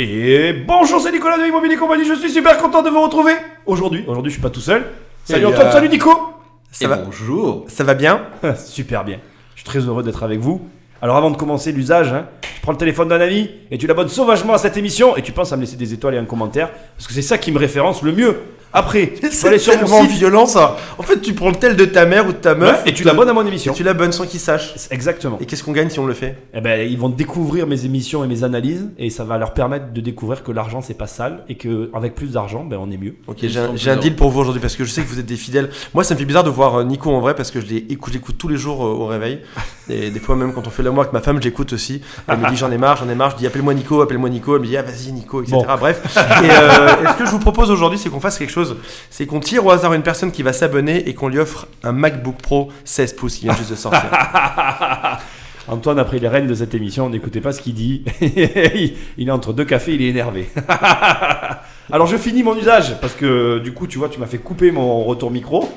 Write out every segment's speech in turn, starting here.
Et bonjour, c'est Nicolas de Immobilier Compagnie, je suis super content de vous retrouver aujourd'hui. Aujourd'hui, je suis pas tout seul. Salut Antoine, euh, salut Nico. Ça Et va, bonjour. ça va bien Super bien. Je suis très heureux d'être avec vous. Alors avant de commencer l'usage, hein, tu prends le téléphone d'un ami et tu l'abonnes sauvagement à cette émission et tu penses à me laisser des étoiles et un commentaire parce que c'est ça qui me référence le mieux. Après, C'est tellement violent ça En fait, tu prends le tel de ta mère ou de ta meuf ouais, et tu l'abonnes à mon émission. et tu l'abonnes sans qu'il sache. Exactement. Et qu'est-ce qu'on gagne si on le fait? Eh ben, ils vont découvrir mes émissions et mes analyses et ça va leur permettre de découvrir que l'argent c'est pas sale et que avec plus d'argent, ben on est mieux. Ok, j'ai un, deal pour vous aujourd'hui parce que je sais que vous êtes des fidèles. Moi, ça me fait bizarre de voir euh, Nico en vrai parce que je l'écoute, tous les jours euh, au réveil. Et des fois, même quand on fait l'amour avec ma femme, j'écoute aussi. Elle me dit j'en ai marre, j'en ai marre. Je dis appelle-moi Nico, appelle-moi Nico. Elle me dit ah vas-y Nico, etc. Bon. Bref. Et, euh, et ce que je vous propose aujourd'hui, c'est qu'on fasse quelque chose. C'est qu'on tire au hasard une personne qui va s'abonner et qu'on lui offre un MacBook Pro 16 pouces qui vient juste de sortir. Antoine a pris les rênes de cette émission, n'écoutez pas ce qu'il dit. il est entre deux cafés, il est énervé. Alors je finis mon usage, parce que du coup, tu vois, tu m'as fait couper mon retour micro.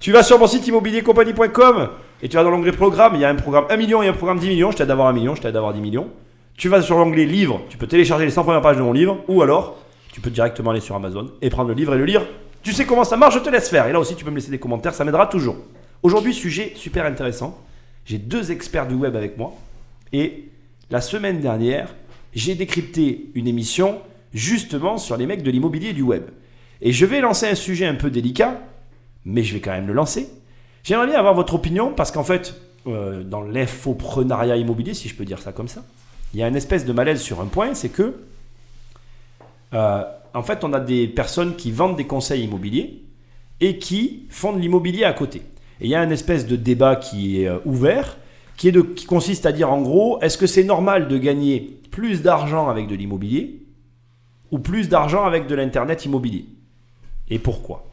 tu vas sur mon site immobiliercompagnie.com et tu vas dans l'onglet programme, il y a un programme 1 million et un programme 10 millions, je t'aide d'avoir 1 million, je t'aide d'avoir 10 millions. Tu vas sur l'onglet livre, tu peux télécharger les 100 premières pages de mon livre, ou alors tu peux directement aller sur Amazon et prendre le livre et le lire. Tu sais comment ça marche, je te laisse faire. Et là aussi, tu peux me laisser des commentaires, ça m'aidera toujours. Aujourd'hui, sujet super intéressant. J'ai deux experts du web avec moi. Et la semaine dernière, j'ai décrypté une émission justement sur les mecs de l'immobilier du web. Et je vais lancer un sujet un peu délicat, mais je vais quand même le lancer. J'aimerais bien avoir votre opinion parce qu'en fait, euh, dans l'infoprenariat immobilier, si je peux dire ça comme ça, il y a une espèce de malaise sur un point, c'est que euh, en fait, on a des personnes qui vendent des conseils immobiliers et qui font de l'immobilier à côté. Et il y a une espèce de débat qui est euh, ouvert, qui, est de, qui consiste à dire en gros, est-ce que c'est normal de gagner plus d'argent avec de l'immobilier ou plus d'argent avec de l'internet immobilier? Et pourquoi?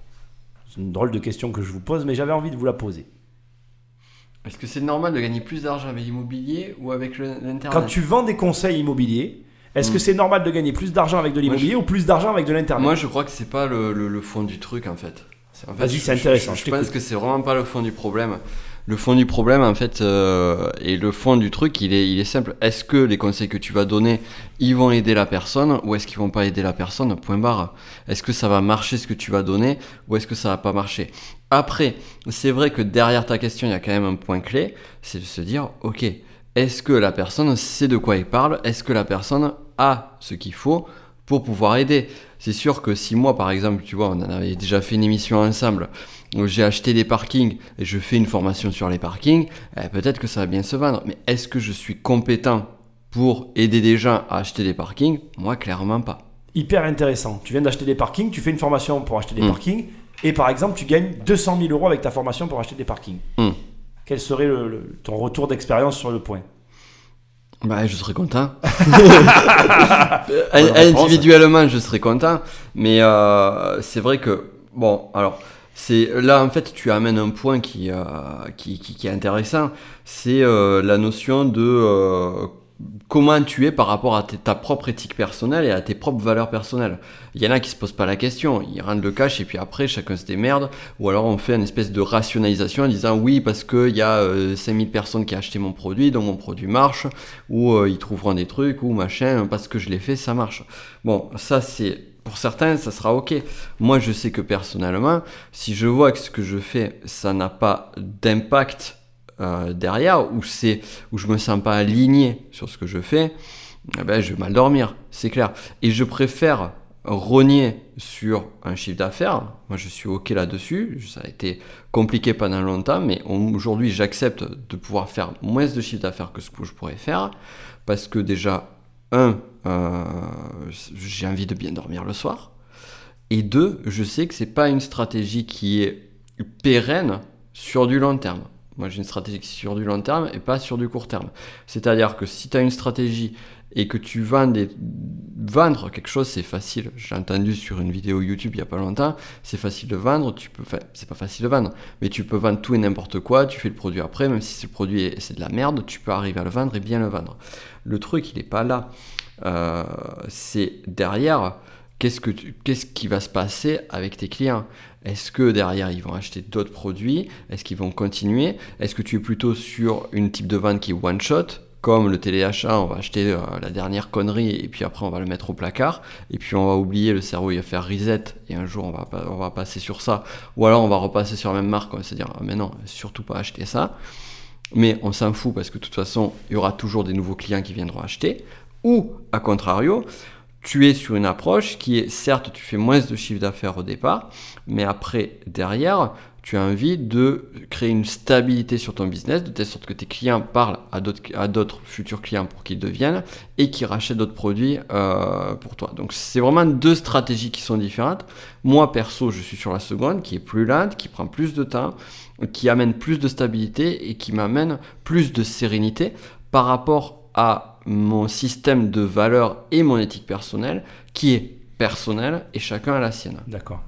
C'est une drôle de question que je vous pose, mais j'avais envie de vous la poser. Est-ce que c'est normal de gagner plus d'argent avec l'immobilier ou avec l'internet? Quand tu vends des conseils immobiliers, est-ce que Hmm. c'est normal de gagner plus d'argent avec de l'immobilier ou plus d'argent avec de l'internet Moi, je crois que c'est pas le, le- le fond du truc en fait. C'est- en fait, Vas-y, c'est intéressant, Je, je je pense que c'est vraiment pas le fond du problème. Le fond du problème, en fait, euh, et le fond du truc, il est, il est simple. Est-ce que les conseils que tu vas donner, ils vont aider la personne ou est-ce qu'ils vont pas aider la personne? Point barre. Est-ce que ça va marcher ce que tu vas donner ou est-ce que ça va pas marcher? Après, c'est vrai que derrière ta question, il y a quand même un point clé, c'est de se dire, ok, est-ce que la personne sait de quoi il parle? Est-ce que la personne a ce qu'il faut pour pouvoir aider? C'est sûr que si moi, par exemple, tu vois, on en avait déjà fait une émission ensemble, j'ai acheté des parkings et je fais une formation sur les parkings, eh, peut-être que ça va bien se vendre. Mais est-ce que je suis compétent pour aider des gens à acheter des parkings? Moi, clairement pas. Hyper intéressant. Tu viens d'acheter des parkings, tu fais une formation pour acheter des Hmm. parkings, et par exemple, tu gagnes 200 000 euros avec ta formation pour acheter des parkings. Hmm. Quel serait le- le- ton retour d'expérience sur le point Bah, je serais content. Réponse. Individuellement, je serais content. Mais euh, c'est vrai que, bon, alors, c'est là, en fait, tu amènes un point qui, euh, qui, qui, qui est intéressant. C'est euh, la notion de euh, comment tu es par rapport à ta propre éthique personnelle et à tes propres valeurs personnelles. Il y en a qui se posent pas la question, ils rendent le cash et puis après chacun se démerde, ou alors on fait une espèce de rationalisation en disant oui parce qu'il y a euh, 5000 personnes qui ont acheté mon produit, donc mon produit marche, ou euh, ils trouveront des trucs, ou machin, parce que je l'ai fait, ça marche. Bon, ça c'est... Pour certains, ça sera ok. Moi, je sais que personnellement, si je vois que ce que je fais, ça n'a pas d'impact euh, derrière, ou c'est où je me sens pas aligné sur ce que je fais, eh ben, je vais mal dormir, c'est clair. Et je préfère rogner sur un chiffre d'affaires. Moi, je suis ok là-dessus. Ça a été compliqué pendant longtemps, mais aujourd'hui, j'accepte de pouvoir faire moins de chiffre d'affaires que ce que je pourrais faire, parce que déjà, un, euh, j'ai envie de bien dormir le soir. Et deux, je sais que c'est pas une stratégie qui est pérenne sur du long terme. Moi, j'ai une stratégie sur du long terme et pas sur du court terme. C'est-à-dire que si tu as une stratégie et que tu vends des... vendre quelque chose, c'est facile. J'ai entendu sur une vidéo YouTube il y a pas longtemps, c'est facile de vendre. Tu peux, c'est pas facile de vendre, mais tu peux vendre tout et n'importe quoi. Tu fais le produit après, même si le produit est- c'est de la merde, tu peux arriver à le vendre et bien le vendre. Le truc, il est pas là. Euh, c'est derrière. Qu'est-ce, que tu- qu'est-ce qui va se passer avec tes clients? Est-ce que derrière ils vont acheter d'autres produits? Est-ce qu'ils vont continuer? Est-ce que tu es plutôt sur une type de vente qui est one shot comme le téléachat, on va acheter euh, la dernière connerie et puis après on va le mettre au placard et puis on va oublier, le cerveau il va faire reset et un jour on va, passer sur ça ou alors on va repasser sur la même marque, on va se dire ah, mais non, surtout pas acheter ça. Mais on s'en fout parce que de toute façon il y aura toujours des nouveaux clients qui viendront acheter. Ou à contrario, tu es sur une approche qui est certes tu fais moins de chiffre d'affaires au départ, mais après derrière tu as envie de créer une stabilité sur ton business de telle sorte que tes clients parlent à d'autres futurs clients pour qu'ils deviennent et qui rachètent d'autres produits euh, pour toi. Donc c'est vraiment deux stratégies qui sont différentes. Moi perso, je suis sur la seconde qui est plus lente, qui prend plus de temps, qui amène plus de stabilité et qui m'amène plus de sérénité par rapport à mon système de valeurs et mon éthique personnelle qui est personnelle et chacun a la sienne. D'accord.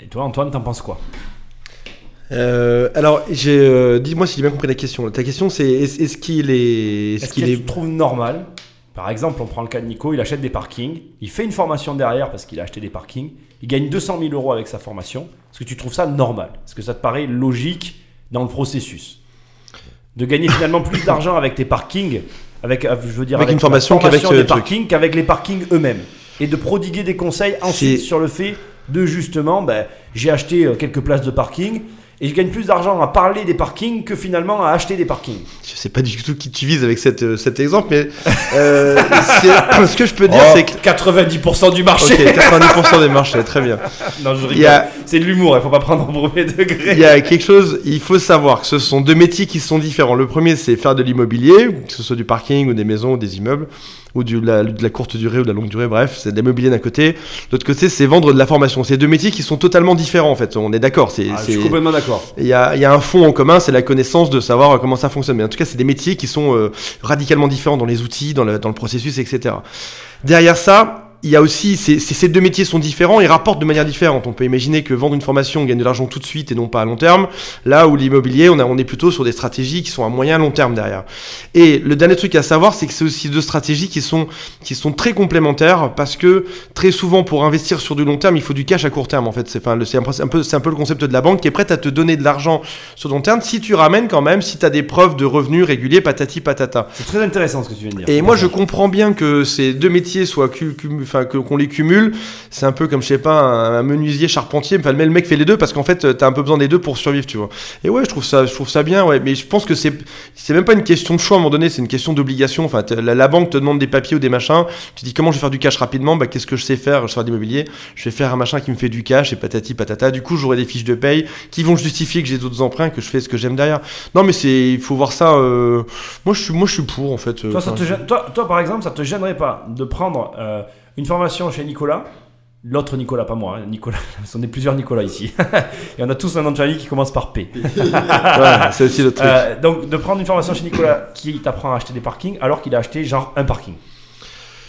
Et toi, Antoine, t'en penses quoi? Euh, alors, j'ai, euh, dis-moi si j'ai bien compris la question. Ta question, c'est est-ce, est-ce qu'il est, est-ce Est-ce qu'il que est, tu trouves normal Par exemple, on prend le cas de Nico, il achète des parkings, il fait une formation derrière parce qu'il a acheté des parkings, il gagne 200 000 euros avec sa formation. Est-ce que tu trouves ça normal? Est-ce que ça te paraît logique dans le processus? De gagner finalement plus d'argent avec tes parkings, avec, euh, je veux dire, Avec une formation qu'avec, des euh, parkings, qu'avec les parkings eux-mêmes. Et de prodiguer des conseils ensuite sur le fait de justement, ben, j'ai acheté euh, quelques places de parking. Et je gagne plus d'argent à parler des parkings que finalement à acheter des parkings. je sais pas du tout qui tu vises avec cette, euh, cet exemple, mais euh, ce que je peux dire, Oh, c'est que 90% du marché. Ok, 90% des marchés, très bien. Non, je rigole. a- C'est de l'humour, il faut pas prendre au premier degré. Il y a quelque chose, il faut savoir que ce sont deux métiers qui sont différents. Le premier, c'est faire de l'immobilier, que ce soit du parking ou des maisons ou des immeubles, ou du- la- de la courte durée ou de la longue durée, bref, c'est de l'immobilier d'un côté. De l'autre côté, c'est vendre de la formation. C'est deux métiers qui sont totalement différents, en fait. On est d'accord. C'est, Ah, je suis complètement d'accord. il y, a, il y a un fond en commun, c'est la connaissance de savoir comment ça fonctionne. Mais en tout cas, c'est des métiers qui sont euh, radicalement différents dans les outils, dans le, dans le processus, etc. Derrière ça, il y a aussi, c'est- c'est- ces deux métiers sont différents et rapportent de manière différente. On peut imaginer que vendre une formation, on gagne de l'argent tout de suite et non pas à long terme. Là où l'immobilier, on, a- on est plutôt sur des stratégies qui sont à moyen long terme derrière. Et le dernier truc à savoir, c'est que c'est aussi deux stratégies qui sont, qui sont très complémentaires parce que très souvent, pour investir sur du long terme, il faut du cash à court terme. En fait, c'est enfin, le- c'est un, un peu, un peu le concept de la banque qui est prête à te donner de l'argent sur long terme si tu ramènes quand même, si tu as des preuves de revenus réguliers, patati patata. C'est très intéressant ce que tu viens de dire. Et moi, je comprends bien que ces deux métiers soient cu- cum- enfin que qu'on les cumule. C'est un peu comme je sais pas un, menuisier charpentier. Enfin, le mec fait les deux parce qu'en fait, t'as un peu besoin des deux pour survivre, tu vois. Et ouais, je trouve ça, je trouve ça bien. Ouais, mais je pense que c'est c'est même pas une question de choix à un moment donné, c'est une question d'obligation. Enfin, la, la banque te demande des papiers ou des machins. Tu dis comment je vais faire du cash rapidement? Bah, qu'est-ce que je sais faire? Je sais faire de l'immobilier. Je vais faire un machin qui me fait du cash et patati patata. Du coup, j'aurai des fiches de paye qui vont justifier que j'ai d'autres emprunts, que je fais ce que j'aime derrière. Non, mais c'est, il faut voir ça. euh, Moi, je suis, moi, je suis pour en fait. euh, Toi, ça enfin, te gêne- toi, toi, par exemple, ça te gênerait pas de prendre euh, une formation chez Nicolas L'autre Nicolas, pas moi, hein, Nicolas. On est plusieurs Nicolas ici. Et on a tous un nom de famille qui commence par P. Ouais, c'est aussi le truc. Euh, donc, de prendre une formation chez Nicolas qui t'apprend à acheter des parkings alors qu'il a acheté genre un parking.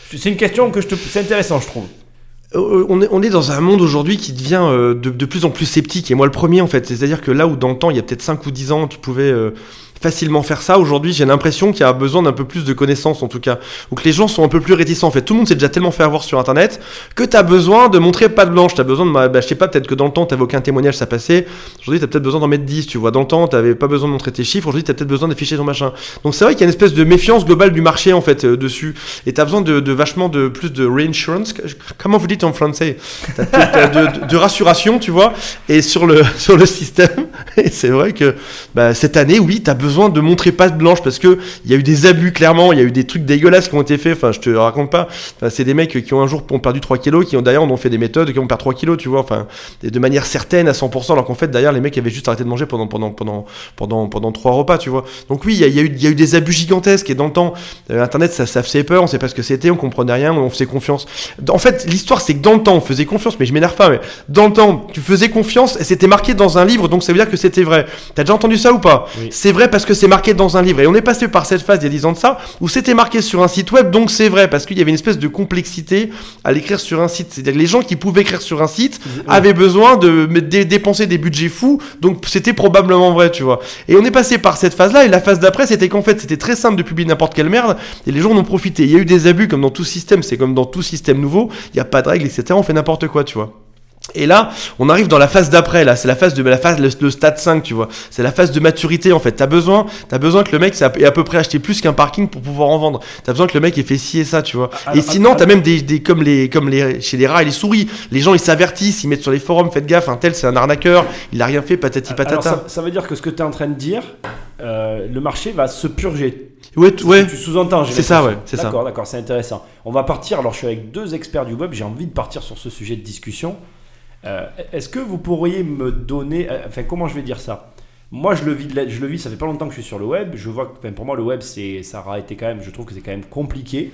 C'est une question que je te. C'est intéressant, je trouve. Euh, On est, on est dans un monde aujourd'hui qui devient euh, de, de plus en plus sceptique, et moi le premier en fait. C'est-à-dire que là où dans le temps, il y a peut-être 5 ou 10 ans, tu pouvais euh, facilement faire ça, aujourd'hui j'ai l'impression qu'il y a besoin d'un peu plus de connaissances en tout cas. Ou que les gens sont un peu plus réticents en fait. Tout le monde s'est déjà tellement fait avoir sur internet que tu as besoin de montrer pas de blanche. Tu as besoin de. Bah, je sais pas, peut-être que dans le temps, tu aucun témoignage, ça passait. Aujourd'hui, tu as peut-être besoin d'en mettre 10, tu vois. Dans le temps, tu pas besoin de montrer tes chiffres. Aujourd'hui, tu as peut-être besoin d'afficher ton machin. Donc c'est vrai qu'il y a une espèce de méfiance globale du marché en fait euh, dessus. Et tu as besoin de, de vachement de plus de reinsurance. Comment vous dites en français? T'as- t'as de, rassuration, tu vois, et sur le, sur le système. C'est vrai que bah, cette année, oui, tu as besoin de montrer patte blanche parce que il y a eu des abus, clairement, il y a eu des trucs dégueulasses qui ont été faits. Enfin, je te raconte pas. Enfin, c'est des mecs qui ont un jour ont perdu 3 kilos, qui ont d'ailleurs ont fait des méthodes qui ont perdu 3 kilos, tu vois, enfin, de manière certaine à 100%, alors qu'en fait, d'ailleurs, les mecs avaient juste arrêté de manger pendant, pendant, pendant, pendant, pendant 3 repas, tu vois. Donc, oui, il y a, y a y a eu des abus gigantesques et dans le temps, euh, Internet, ça, ça faisait peur, on sait pas ce que c'était, on comprenait rien, on faisait confiance. En fait, l'histoire, c'est que dans le temps, on faisait confiance, mais je m'énerve pas, mais dans le temps, tu faisais confiance et c'était marqué dans un livre, donc ça veut dire que c'était vrai. T'as déjà entendu ça ou pas? Oui. C'est vrai parce que c'est marqué dans un livre. Et on est passé par cette phase il y a 10 ans de ça, où c'était marqué sur un site web, donc c'est vrai, parce qu'il y avait une espèce de complexité à l'écrire sur un site. C'est-à-dire que les gens qui pouvaient écrire sur un site avaient besoin de dépenser des budgets fous, donc c'était probablement vrai, tu vois. Et on est passé par cette phase-là, et la phase d'après, c'était qu'en fait, c'était très simple de publier n'importe quelle merde, et les gens en ont profité. Il y a eu des abus, comme dans tout système, c'est comme dans tout système nouveau, il n'y a pas de règles, etc. On fait n'importe quoi, tu vois. Et là, on arrive dans la phase d'après, là, c'est la phase de la phase le, le stade 5, tu vois. C'est la phase de maturité en fait. T'as besoin, t'as besoin que le mec ait à peu près acheté plus qu'un parking pour pouvoir en vendre. T'as besoin que le mec ait fait ci et ça, tu vois. Alors, et sinon, t'as même des, des comme les comme les chez les rats et les souris. Les gens ils s'avertissent, ils mettent sur les forums, faites gaffe, un tel c'est un arnaqueur, il a rien fait, patati Alors, patata. ça, ça veut dire que ce que tu es en train de dire, euh, le marché va se purger. Ouais, t- ouais. Tu sous-entends, C'est ça, ouais, c'est ça. D'accord, d'accord, c'est intéressant. On va partir, alors je suis avec deux experts du web, j'ai envie de partir sur ce sujet de discussion. Euh, Est-ce que vous pourriez me donner, euh, enfin comment je vais dire ça? Moi je le, vis, je le vis, ça fait pas longtemps que je suis sur le web, je vois que pour moi le web, c'est, ça aura été quand même, je trouve que c'est quand même compliqué.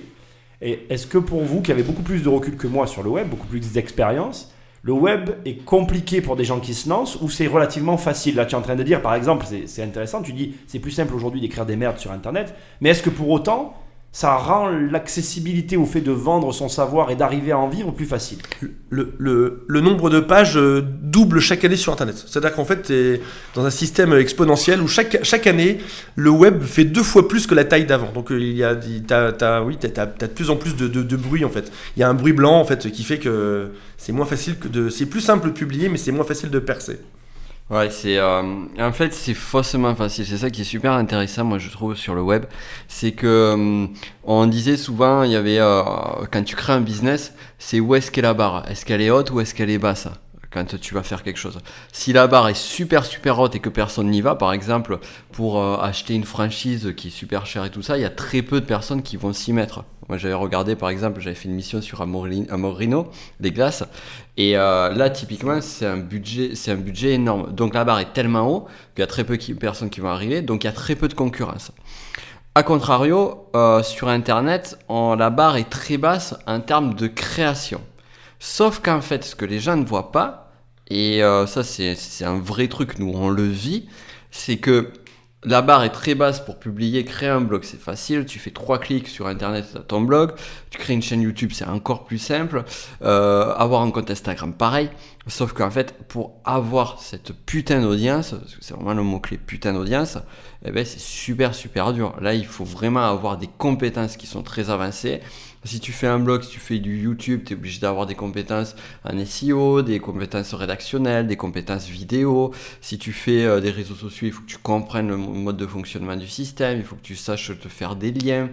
Et est-ce que pour vous qui avez beaucoup plus de recul que moi sur le web, beaucoup plus d'expérience, le web est compliqué pour des gens qui se lancent ou c'est relativement facile? Là, tu es en train de dire, par exemple, c'est intéressant, tu dis c'est plus simple aujourd'hui d'écrire des merdes sur Internet, mais est-ce que pour autant, ça rend l'accessibilité au fait de vendre son savoir et d'arriver à en vivre plus facile le, le, nombre de pages euh, double chaque année sur Internet. C'est-à-dire qu'en fait, tu es dans un système exponentiel où chaque, chaque année, le web fait deux fois plus que la taille d'avant. Donc, euh, il y a, t'as, t'as- oui, t'as- t'as de plus en plus de, de, de bruit, en fait. Il y a un bruit blanc, en fait, qui fait que c'est moins facile que de... C'est plus simple de publier, mais c'est moins facile de percer. Ouais, c'est euh, en fait c'est faussement facile. C'est ça qui est super intéressant, moi je trouve sur le web, c'est que euh, on disait souvent, il y avait euh, quand tu crées un business, c'est où est-ce qu'est la barre? Est-ce qu'elle est haute ou est-ce qu'elle est basse quand tu vas faire quelque chose? Si la barre est super super haute et que personne n'y va, par exemple, pour euh, acheter une franchise qui est super chère et tout ça, il y a très peu de personnes qui vont s'y mettre. Moi j'avais regardé par exemple, j'avais fait une mission sur Amorino, des glaces, et euh, là, typiquement, c'est un budget, c'est un budget énorme. Donc la barre est tellement haut qu'il y a très peu de personnes qui vont arriver, donc il y a très peu de concurrence. A contrario, euh, sur Internet, la barre est très basse en termes de création. Sauf qu'en fait, ce que les gens ne voient pas, et euh, ça c'est un vrai truc, nous on le vit, c'est que la barre est très basse pour publier, créer un blog, c'est facile. Tu fais trois clics sur internet, tu ton blog. Tu crées une chaîne YouTube, c'est encore plus simple. Euh, avoir un compte Instagram, pareil. Sauf qu'en fait, pour avoir cette putain d'audience, parce que c'est vraiment le mot-clé putain d'audience, eh ben, c'est super super dur. Là, il faut vraiment avoir des compétences qui sont très avancées. Si tu fais un blog, si tu fais du YouTube, tu es obligé d'avoir des compétences en SEO, des compétences rédactionnelles, des compétences vidéo. Si tu fais euh, des réseaux sociaux, il faut que tu comprennes le mo- mode de fonctionnement du système, il faut que tu saches te faire des liens.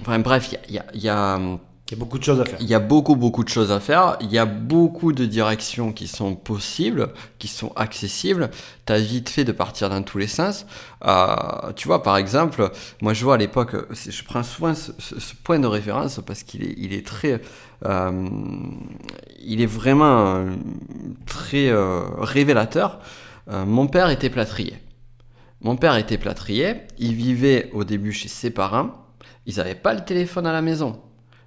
Enfin bref, il y a- y y a Il y a beaucoup de choses à faire. il y a beaucoup, beaucoup de choses à faire. Il y a beaucoup de directions qui sont possibles, qui sont accessibles. Tu as vite fait de partir dans tous les sens. Euh, tu vois, par exemple, moi je vois à l'époque, je prends souvent ce, ce- ce point de référence parce qu'il est, il est très. euh, il est vraiment euh, très euh, révélateur. Mon père était plâtrier. Mon père était plâtrier. Il vivait au début chez ses parents. Ils n'avaient pas le téléphone à la maison.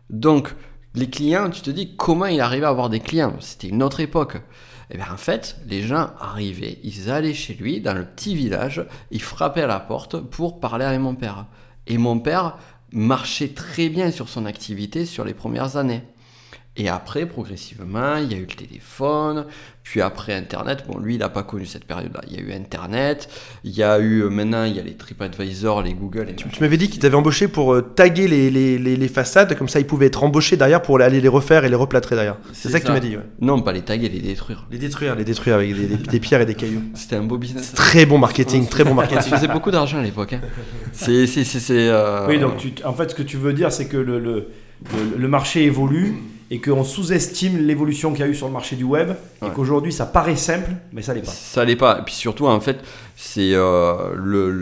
Donc, les clients, tu te dis comment il arrivait à avoir des clients? C'était une autre époque. Et bien en fait, les gens arrivaient, ils allaient chez lui dans le petit village, ils frappaient à la porte pour parler avec mon père. Et mon père marchait très bien sur son activité sur les premières années. Et après, progressivement, il y a eu le téléphone, puis après Internet. Bon, lui, il n'a pas connu cette période-là. Il y a eu Internet, il y a eu, euh, maintenant, il y a les TripAdvisor, les Google. Et Tu, tu m'avais dit qu'il t'avait embauché pour euh, taguer les, les, les, les façades, comme ça ils pouvaient être embauchés derrière pour aller les refaire et les replâtrer derrière. C'est ça que tu m'as dit, ouais. Non, pas les taguer, les détruire. Les détruire, les détruire avec des, des- des pierres et des cailloux. C'était un beau business. Très bon marketing, très bon Ça marketing. faisait beaucoup d'argent à l'époque. Hein. C'est, c'est, c'est, c'est, euh, Oui, donc tu, en fait, ce que tu veux dire, c'est que le, le, le- le marché évolue et qu'on sous-estime l'évolution qu'il y a eu sur le marché du web et qu'aujourd'hui ça paraît simple, mais ça l'est pas. Ça l'est pas. Et puis surtout, en fait, c'est euh,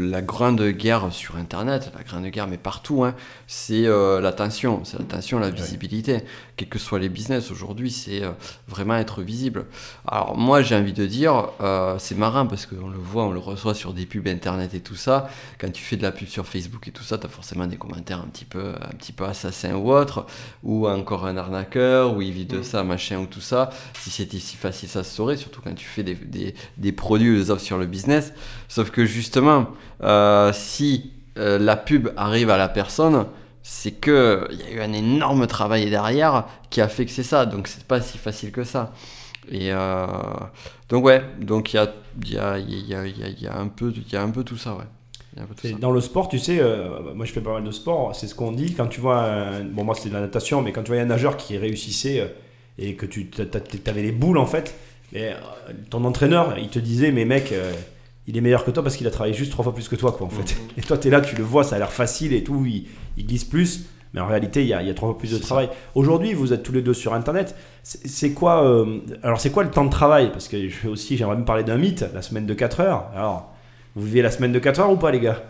la grande guerre sur Internet, la grande guerre, mais partout, hein, c'est euh, l'attention, c'est l'attention, la visibilité. Quels que soient les business aujourd'hui, c'est euh, vraiment être visible. Alors moi, j'ai envie de dire, euh, c'est marrant parce qu'on le voit, on le reçoit sur des pubs Internet et tout ça. Quand tu fais de la pub sur Facebook et tout ça, tu as forcément des commentaires un petit peu, un petit peu assassins ou autre, ou encore un arnaqueur, ou il vit de ça, machin, ou tout ça. Si c'était si facile, ça se saurait, surtout quand tu fais des, des, des produits ou des offres sur le business. Sauf que justement, euh, si euh, la pub arrive à la personne, c'est que il y a eu un énorme travail derrière qui a fait que c'est ça. Donc c'est pas si facile que ça. Et euh, donc ouais, donc il y a, il y, a, y, a, y, a, un peu, il y a un peu tout ça, ouais. Un peu tout ça. Dans le sport, tu sais, euh, moi je fais pas mal de sport, c'est ce qu'on dit quand tu vois, un- bon moi c'est de la natation, mais quand tu vois un nageur qui réussissait, euh, et que tu avais les boules en fait, mais ton entraîneur, il te disait, mais mec, il est meilleur que toi parce qu'il a travaillé juste trois fois plus que toi, quoi, en fait. Et toi, tu es là, tu le vois, ça a l'air facile et tout, il, il glisse plus. Mais en réalité, il y a, il y a trois fois plus de travail. Aujourd'hui, vous êtes tous les deux sur Internet. C'est quoi, euh, alors c'est quoi le temps de travail? Parce que je fais aussi, j'aimerais me parler d'un mythe, la semaine de 4 heures. Alors, vous vivez la semaine de 4 heures ou pas, les gars?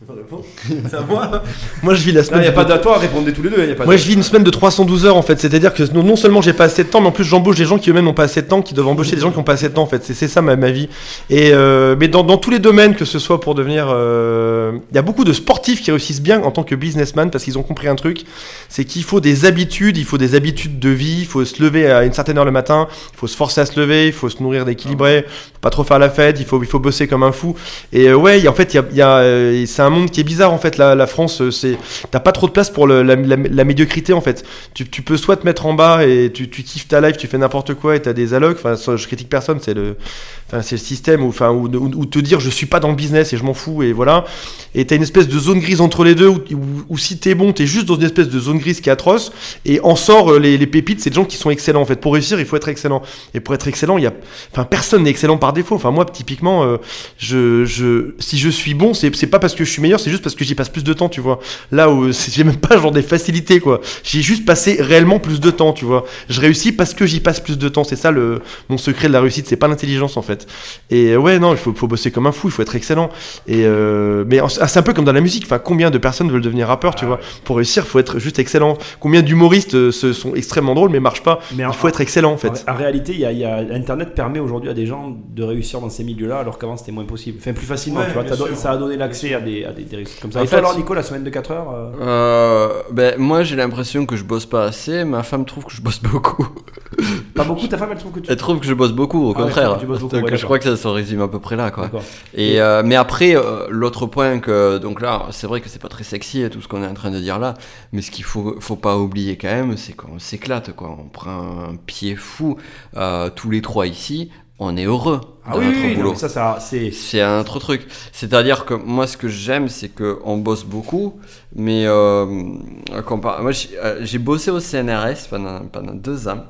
C'est à moi Moi je vis la semaine. Il n'y a pas de toi, répondez tous les deux. Y a pas moi je vis une semaine de 312 heures en fait. C'est-à-dire que non, seulement j'ai pas assez de temps, mais en plus j'embauche des gens qui eux-mêmes n'ont pas assez de temps, qui doivent embaucher des gens qui n'ont pas assez de temps en fait. C'est ça ma, ma, vie. Et euh, mais dans, dans, tous les domaines, que ce soit pour devenir. Euh, il y a beaucoup de sportifs qui réussissent bien en tant que businessman parce qu'ils ont compris un truc c'est qu'il faut des habitudes, il faut des habitudes de vie, il faut se lever à une certaine heure le matin, il faut se forcer à se lever, il faut se nourrir d'équilibré, faut pas trop faire la fête, il faut, il faut bosser comme un fou. Et euh, ouais, en fait, y a, y a c'est un monde qui est bizarre en fait la, France, euh, c'est t'as pas trop de place pour la, médiocrité en fait. Tu, peux soit te mettre en bas et tu, kiffes ta life, tu fais n'importe quoi et t'as des allocs. Enfin, je critique personne, c'est le, enfin, c'est le système ou enfin, ou, te dire je suis pas dans le business et je m'en fous et voilà. Et t'as une espèce de zone grise entre les deux où, où, si t'es bon, t'es juste dans une espèce de zone grise qui est atroce et en sort euh, les, pépites, c'est des gens qui sont excellents en fait. Pour réussir, il faut être excellent. Et pour être excellent, il y a, enfin, personne n'est excellent par défaut. Enfin, moi, typiquement, euh, je, je, si je suis bon, c'est pas parce que je suis meilleur, c'est juste parce que j'y passe plus de temps, tu vois. Là où j'ai même pas genre des facilités, quoi. J'ai juste passé réellement plus de temps, tu vois. Je réussis parce que j'y passe plus de temps. C'est ça le mon secret de la réussite, c'est pas l'intelligence en fait. Et ouais, non, il faut, faut, bosser comme un fou, il faut être excellent. Et euh, mais c'est un peu comme dans la musique. Enfin, combien de personnes veulent devenir rappeur, tu vois Pour réussir, il faut être juste excellent. Combien d'humoristes euh, se sont extrêmement drôles mais marchent pas mais Il faut être excellent en fait. En, réalité, y, a, Internet permet aujourd'hui à des gens de réussir dans ces milieux-là, alors qu'avant c'était moins possible. Enfin, plus facilement, tu vois. ça a donné l'accès à des, à des, réussites comme ça. Et toi, alors, Nico, la semaine de 4 heures euh euh, ben, Moi, j'ai l'impression que je bosse pas assez. Ma femme trouve que je bosse beaucoup. Pas beaucoup Ta femme, elle trouve que tu. Elle trouve que je bosse beaucoup, au ah contraire. Je crois que ça se résume à peu près là. Quoi. Et, euh, mais après, l'autre point que. Donc là, c'est vrai que c'est pas très sexy tout ce qu'on est en train de dire là. Mais ce qu'il faut, faut pas oublier quand même, c'est qu'on s'éclate. quoi. On prend un pied fou tous les trois ici on est heureux ah oui, notre boulot. ça, ça c'est... c'est un autre truc. C'est-à-dire que moi, ce que j'aime, c'est qu'on bosse beaucoup, mais euh, moi, euh, j'ai bossé au CNRS pendant, pendant deux ans.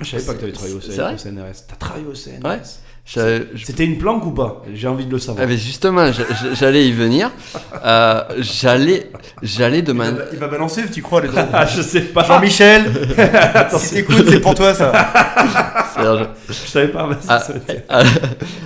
Je savais pas que tu avais travaillé au, CNRS. T'as travaillé au CNRS ouais. C'était une planque ou pas? J'ai envie de le savoir. Ah, mais justement, j'allais y venir. Euh, j'allais, j'allais demander. Il va, balancer, tu crois les ah, Je sais pas. Jean-Michel, si t'écoutes, c'est pour toi ça. je... savais pas. Ah, ah,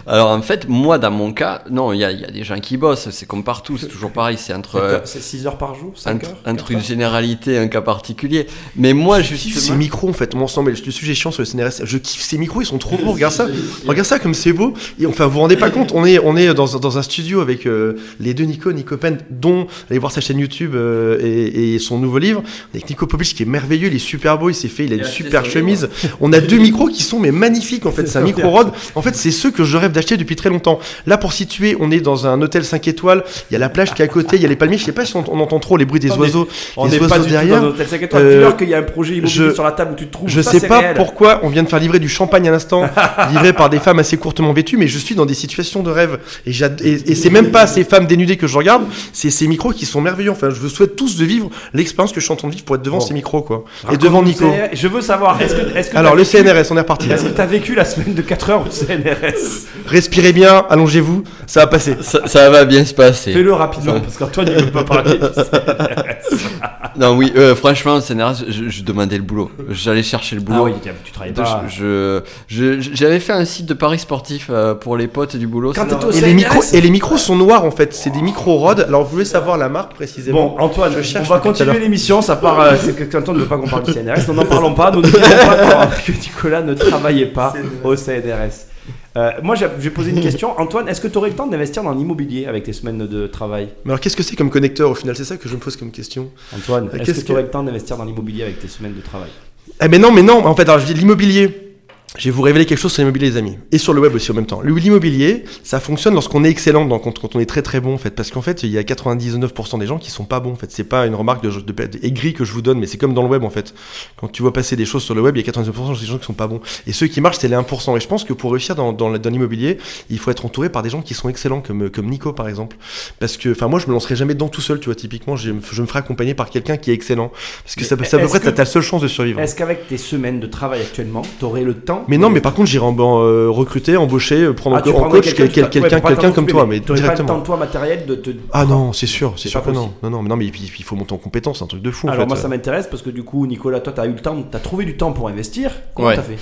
alors en fait, moi dans mon cas, non, il y, y, a des gens qui bossent. C'est comme partout, c'est toujours pareil. C'est entre. C'est 6 heures par jour, 5 heures. Entre une généralité, un cas particulier. Mais moi, je kiffe ces micros en fait. Mon sang, mais le sujet chiant sur le CNRS. Je kiffe ces micros, ils sont trop beaux. Regarde ça. Regarde ça comme c'est beau. Et enfin, vous vous rendez pas compte, on est, on est dans, dans un studio avec euh, les deux Nico, Nico Pen, dont allez voir sa chaîne YouTube euh, et, et, son nouveau livre. Avec Nico Popic qui est merveilleux, il est super beau, il s'est fait, il a une super chemise. On a deux micros qui sont mais magnifiques en fait. C'est un micro Rode. En fait, c'est ceux que je rêve d'acheter depuis très longtemps. Là, pour situer, on est dans un hôtel 5 étoiles. Il y a la plage qui est à côté, il y a les palmiers. Je sais pas si on, entend trop les bruits des oiseaux. On n'est pas derrière. Tout dans hôtel 5 étoiles. Euh, qu'il y a un projet immobilier sur la table où tu te trouves. Je sais pas pourquoi on vient de faire livrer du champagne à l'instant, livré par des femmes assez courtement vêtues, mais je suis dans des situations de rêve. Et, et, c'est même pas ces femmes dénudées que je regarde, c'est ces micros qui sont merveilleux. Enfin, je vous souhaite tous de vivre l'expérience que je suis en train de vivre pour être devant ces micros, quoi. et devant Nico. Je veux savoir, est-ce que. Est que Alors, le CNRS, on est reparti. Est-ce que tu as vécu la semaine de 4 heures au CNRS Respirez bien, allongez-vous, ça va passer. Ça, va bien se passer. Fais-le rapidement, parce qu'Antoine, il veut pas parler du CNRS. non, oui, euh, franchement, au CNRS, je, demandais le boulot. J'allais chercher le boulot. Ah oui, tu travaillais pas. J'avais fait un site de paris sportif euh, pour les potes du boulot. et, les micros, et les micros sont noirs en fait, c'est des micros Rode. Alors vous voulez savoir la marque précisément Bon, Antoine, on va continuer l'émission. Ça part. Euh, c'est que Antoine ne veut pas qu'on parle du CNRS. Nous n'en parlons pas. Nous ne pas que Nicolas ne travaillait pas au CNRS. Euh, moi, je vais poser une question. Antoine, est-ce que tu aurais le temps d'investir dans l'immobilier avec tes semaines de travail? Mais alors, qu'est-ce que c'est comme connecteur au final? C'est ça que je me pose comme question. Antoine, est-ce que, tu aurais le temps d'investir dans l'immobilier avec tes semaines de travail? Eh, mais non, mais non. En fait, alors je dis l'immobilier je vais vous révéler quelque chose sur l'immobilier, les amis, et sur le web aussi en même temps. L'immobilier, ça fonctionne lorsqu'on est excellent, quand, on est très très bon en fait, parce qu'en fait, il y a 99% des gens qui sont pas bons en fait. C'est pas une remarque de, de, de- aigrie que je vous donne, mais c'est comme dans le web en fait. Quand tu vois passer des choses sur le web, il y a 99% des gens qui sont pas bons. Et ceux qui marchent, c'est les 1%. Et je pense que pour réussir dans, dans, la- dans l'immobilier, il faut être entouré par des gens qui sont excellents, comme, comme Nico par exemple. Parce que, enfin, moi, je me lancerai jamais dedans tout seul, tu vois. Typiquement, je, je me ferai accompagner par quelqu'un qui est excellent, parce que Mais ça, ça à peu est-ce près, que- t'as t'as la seule chance de survivre. Est-ce qu'avec tes semaines de travail actuellement, t'aurais le temps Mais non, mais par contre, j'irai euh, recruter, embaucher, euh, prendre Ah, en coach quelqu'un comme toi, mais t'aurais pas le temps directement. de toi matériel de te. Ah non, c'est sûr, c'est sûr que non. Non, non, mais non, mais puis, il faut monter en compétence, c'est un truc de fou. en Alors fait. moi ça m'intéresse parce que du coup Nicolas toi t'as eu le temps, t'as trouvé du temps pour investir. Comment Ouais. t'as fait?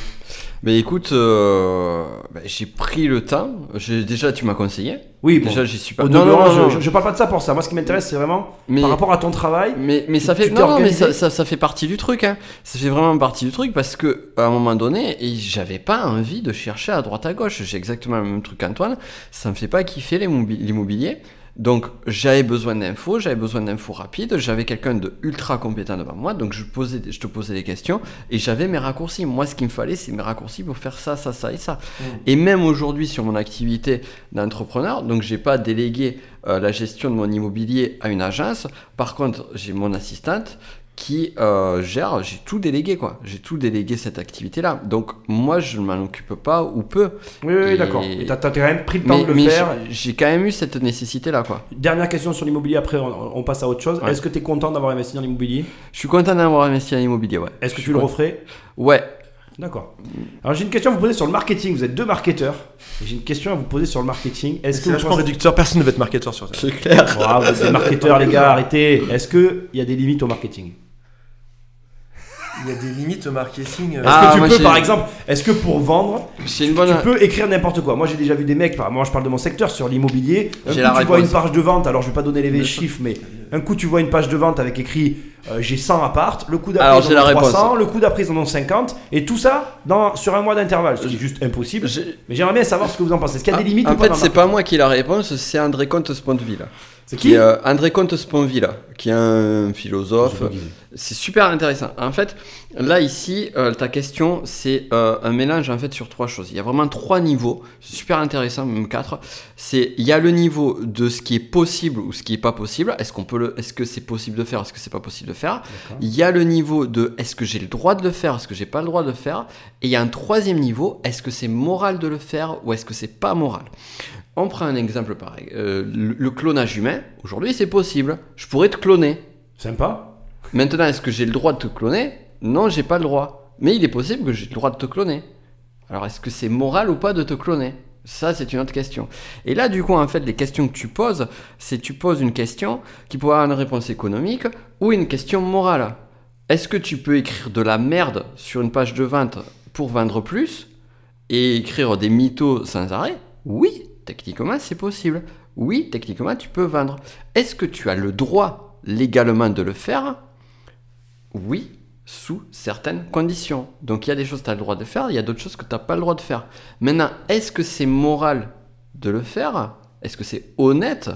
Mais écoute, euh, bah, j'ai pris le temps. J'ai- déjà, tu m'as conseillé. Oui bon. Déjà, j'y suis pas. Au Non, non, demeurant, non, non. je, je parle pas de ça pour ça. Moi ce qui m'intéresse c'est vraiment Mais, par rapport à ton travail. mais, mais ça tu fait. t'es Non, non, mais organisé ça, ça, ça fait partie du truc. Hein. Ça fait vraiment partie du truc parce que à un moment donné, et j'avais pas envie de chercher à droite à gauche. J'ai exactement le même truc qu'Antoine. Ça me fait pas kiffer l'immobi- l'immobilier. Donc j'avais besoin d'infos, j'avais besoin d'infos rapides, j'avais quelqu'un de ultra compétent devant moi, donc je, posais, je te posais des questions et j'avais mes raccourcis. Moi ce qu'il me fallait c'est mes raccourcis pour faire ça, ça, ça et ça. Et même aujourd'hui sur mon activité d'entrepreneur, donc j'ai pas délégué euh, la gestion de mon immobilier à une agence, par contre j'ai mon assistante qui euh, gère, j'ai tout délégué quoi, j'ai tout délégué cette activité là. Donc moi je ne m'en occupe pas ou peu. Oui oui Et- d'accord. Et t'as t'as quand même pris le temps Mais, de le mais faire. j'ai- quand même eu cette nécessité là quoi. Dernière question sur l'immobilier après on, on passe à autre chose. Ouais. Est-ce que t'es content d'avoir investi dans l'immobilier? Je suis content d'avoir investi en immobilier, ouais. Est-ce que Je tu le referais? Ouais. D'accord. Alors j'ai une question à vous poser sur le marketing. Vous êtes deux marketeurs. Et J'ai une question à vous poser sur le marketing. Est-ce que vachement pensez- réducteur, personne ne va être marketeur sur ça. C'est clair. Oh, vous êtes des marketeurs les gars, arrêtez. Est-ce que il y a des limites au marketing? Il y a des limites au marketing. euh, Est-ce Ah, que tu moi, peux, par exemple, est-ce que pour vendre, une bonne. tu peux écrire n'importe quoi Moi, j'ai déjà vu des mecs, par- moi je parle de mon secteur, sur l'immobilier. Un coup, la tu vois une page de vente, alors je vais pas donner les chiffres, mais un coup, tu vois une page de vente avec écrit euh, j'ai 100 appart, le coup d'après, ils j'ai en ont la 300, réponse. le coup d'après, ils en ont 50, et tout ça dans, sur un mois d'intervalle. C'est juste impossible. Mais j'aimerais bien savoir ce que vous en pensez. Est-ce qu'il y a des limites en ou fait, c'est pas moi qui ai la réponse, c'est André Comte Sponville. C'est qui est, euh, André Comte Sponville, qui est un philosophe. Qui C'est super intéressant. En fait, là ici, euh, ta question, c'est euh, un mélange en fait sur trois choses. Il y a vraiment trois niveaux. Super intéressant, même quatre. C'est il y a le niveau de ce qui est possible ou ce qui est pas possible. Est-ce qu'on peut le, est-ce que c'est possible de faire, est-ce que c'est pas possible de faire? Il y a le niveau de est-ce que j'ai le droit de le faire, est-ce que j'ai pas le droit de le faire? Et il y a un troisième niveau, est-ce que c'est moral de le faire ou est-ce que c'est pas moral? On prend un exemple pareil. Euh, le, le clonage humain, aujourd'hui c'est possible. Je pourrais te cloner. Sympa. Maintenant, est-ce que j'ai le droit de te cloner? Non, j'ai pas le droit. Mais il est possible que j'ai le droit de te cloner. Alors, est-ce que c'est moral ou pas de te cloner? Ça, c'est une autre question. Et là, du coup, en fait, les questions que tu poses, c'est tu poses une question qui pourrait avoir une réponse économique ou une question morale. Est-ce que tu peux écrire de la merde sur une page de vente pour vendre plus et écrire des mythos sans arrêt? Oui, techniquement, c'est possible. Oui, techniquement, tu peux vendre. Est-ce que tu as le droit légalement de le faire? Oui, sous certaines conditions. Donc il y a des choses que tu as le droit de faire, il y a d'autres choses que tu n'as pas le droit de faire. Maintenant, est-ce que c'est moral de le faire? Est-ce que c'est honnête?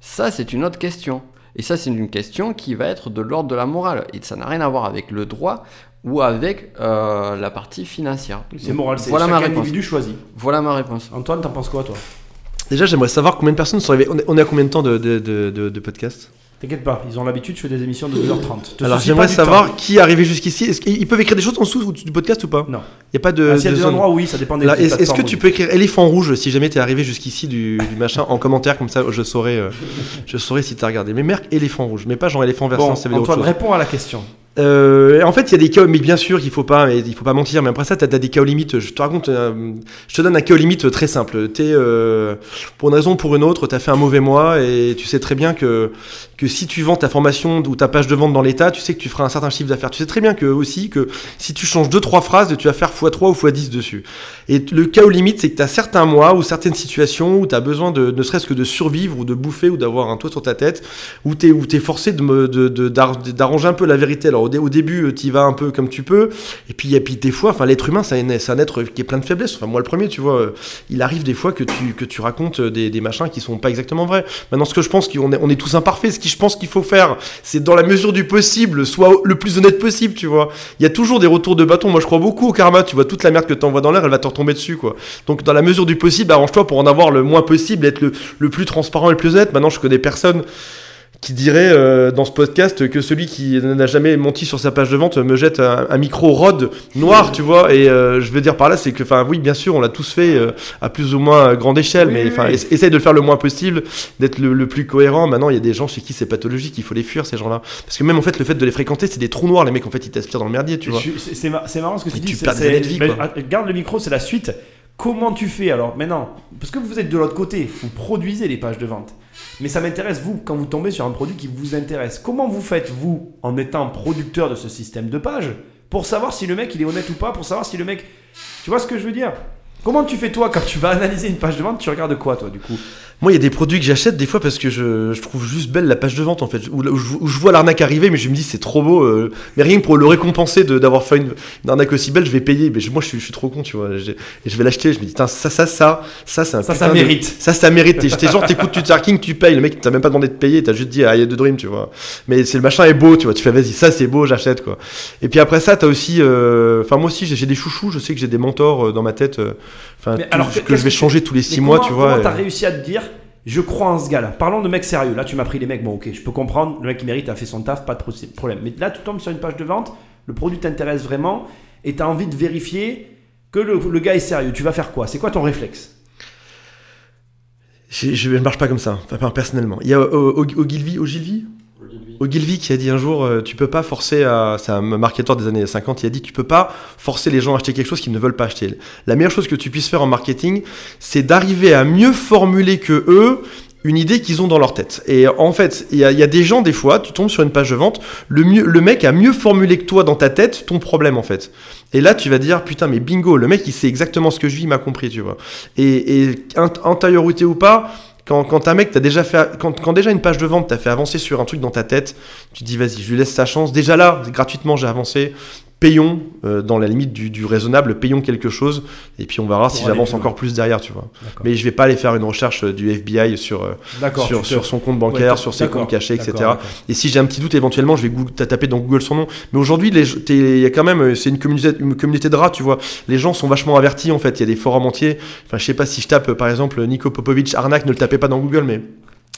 Ça, c'est une autre question. Et ça, c'est une question qui va être de l'ordre de la morale. Et ça n'a rien à voir avec le droit ou avec euh, la partie financière. C'est moral, c'est Voilà chaque ma réponse. individu choisi. Voilà ma réponse. Antoine, t'en penses quoi toi? Déjà, j'aimerais savoir combien de personnes sont arrivées. On est, on est à combien de temps de, de, de, podcast T'inquiète pas, ils ont l'habitude, je fais des émissions de 2h30. Te Alors, j'aimerais savoir temps. qui est arrivé jusqu'ici. Est-ce qu'ils peuvent écrire des choses en dessous du podcast ou pas Non. Il n'y a pas de. Ah, S'il y a de des endroits, oui, ça dépend des est-ce est-ce que tu peux écrire éléphant rouge si jamais t'es arrivé jusqu'ici du, du machin en commentaire comme ça je saurais euh, je saurais si t'as regardé mais marque éléphant rouge mais pas genre éléphant versant Bon, ça veut dire autre Antoine, chose. réponds à la question. Euh, en fait, il y a des cas, mais bien sûr qu'il faut pas, il faut pas mentir. Mais après ça, t'as as des aux limites. Je te raconte, euh, je te donne un cas aux limites très simple. T'es euh, pour une raison ou pour une autre, t'as fait un mauvais mois et tu sais très bien que si tu vends ta formation ou ta page de vente dans l'état, tu sais que tu feras un certain chiffre d'affaires. Tu sais très bien que aussi que si tu changes deux trois phrases, tu vas faire x3 ou x10 dessus. Et le cas aux limites, c'est que tu as certains mois ou certaines situations où tu as besoin de ne serait-ce que de survivre ou de bouffer ou d'avoir un toit sur ta tête, où tu es, où es forcé d'arranger un peu la vérité. Au, au début, tu y vas un peu comme tu peux, et puis, et puis des fois, enfin, l'être humain, c'est un, être qui est plein de faiblesses. Enfin, moi, le premier, tu vois, euh, il arrive des fois que tu, que tu racontes des, des machins qui sont pas exactement vrais. Maintenant, ce que je pense qu'on est, on est tous imparfaits, ce que je pense qu'il faut faire, c'est dans la mesure du possible, soit le plus honnête possible, tu vois. Il y a toujours des retours de bâton. Moi, je crois beaucoup au karma. Tu vois, toute la merde que t'envoies dans l'air, elle va te retomber dessus, quoi. Donc, dans la mesure du possible, arrange-toi pour en avoir le moins possible, être le, le plus transparent et le plus honnête. Maintenant, je connais personne qui dirait euh, dans ce podcast que celui qui n'a jamais menti sur sa page de vente me jette un, un micro rod noir, tu vois. Et euh, je veux dire par là, c'est que, enfin, oui, bien sûr, on l'a tous fait euh, à plus ou moins grande échelle, Oui, mais enfin, oui. essaye de le faire le moins possible, d'être le, le plus cohérent. Maintenant, il y a des gens chez qui c'est pathologique, il faut les fuir, ces gens-là. Parce que même en fait, le fait de les fréquenter, c'est des trous noirs, les mecs, en fait, ils t'aspirent dans le merdier, tu vois. C'est c'est mar- c'est marrant ce que tu Et dis. tu perds des vie, ah, Garde le micro, c'est la suite. Comment tu fais alors? Maintenant Parce que vous êtes de l'autre côté, vous produisez les pages de vente. Mais ça m'intéresse, vous, quand vous tombez sur un produit qui vous intéresse, comment vous faites, vous, en étant producteur de ce système de pages, pour savoir si le mec il est honnête ou pas, pour savoir si le mec. Tu vois ce que je veux dire? Comment tu fais toi quand tu vas analyser une page de vente Tu regardes quoi toi du coup? Moi, il y a des produits que j'achète des fois parce que je, je trouve juste belle la page de vente en fait, où, où je, où je vois l'arnaque arriver, mais je me dis c'est trop beau. euh, mais rien que pour le récompenser d'avoir fait une, une arnaque aussi belle, je vais payer. Mais je- moi, je suis, je suis trop con, tu vois. Et je vais l'acheter. Je me dis, ça, ça, ça, ça, c'est un Ça, ça de- mérite. Ça, ça mérite. T'es t'es genre, t'écoutes tu King, tu payes. Le mec, t'as même pas demandé de payer. T'as juste dit, ah, il y a deux dreams, tu vois. Mais c'est le machin est beau, tu vois. Tu fais, vas-y, ça, c'est beau, j'achète, quoi. Et puis après ça, t'as aussi, euh, enfin, moi aussi, j'ai j'ai des chouchous. Je sais que j'ai des mentors euh, dans ma tête. Euh, Enfin, Mais tout- alors, que, je vais changer tous les six mois, comment- tu vois. Comment t'as réussi à te dire je crois en ce gars-là? Parlons de mecs sérieux. Là, tu m'as pris les mecs. Bon, ok, je peux comprendre. Le mec qui mérite a fait son taf, pas de pro- problème. Mais là, tu tombes sur une page de vente, le produit t'intéresse vraiment et tu as envie de vérifier que le, le gars est sérieux. Tu vas faire quoi? C'est quoi ton réflexe? Je, je ne marche pas comme ça, enfin personnellement. Il y a euh, Og- Ogilvy, Ogilvy? Ogilvy qui a dit un jour, euh, tu peux pas forcer à, c'est un marketeur des années 50, il a dit, tu peux pas forcer les gens à acheter quelque chose qu'ils ne veulent pas acheter. La meilleure chose que tu puisses faire en marketing, c'est d'arriver à mieux formuler que eux une idée qu'ils ont dans leur tête. Et en fait, il y, a- des gens, des fois, tu tombes sur une page de vente, le, mec a mieux formulé que toi dans ta tête ton problème, en fait. Et là, tu vas dire, putain, mais bingo, le mec, il sait exactement ce que je vis, il m'a compris, tu vois. Et, et int- antériorité ou pas, quand, déjà déjà une page de vente t'a fait avancer sur un truc dans ta tête, tu te dis, vas-y, je lui laisse sa chance. Déjà là, gratuitement, j'ai avancé. Payons, euh, dans la limite du, du raisonnable, payons quelque chose. Et puis on verra si j'avance encore plus derrière, tu vois. Mais je vais pas aller faire une recherche euh, du FBI sur, euh, sur, son compte bancaire, sur ses comptes cachés, etc. Et si j'ai un petit doute, éventuellement, je vais Google- tapé dans Google son nom. Mais aujourd'hui, il y a quand même, c'est une communauté, une communauté de rats, tu vois. Les gens sont vachement avertis, en fait. Il y a des forums entiers. Enfin, je sais pas si je tape, par exemple, Nico Popovic arnaque, ne le tapez pas dans Google, mais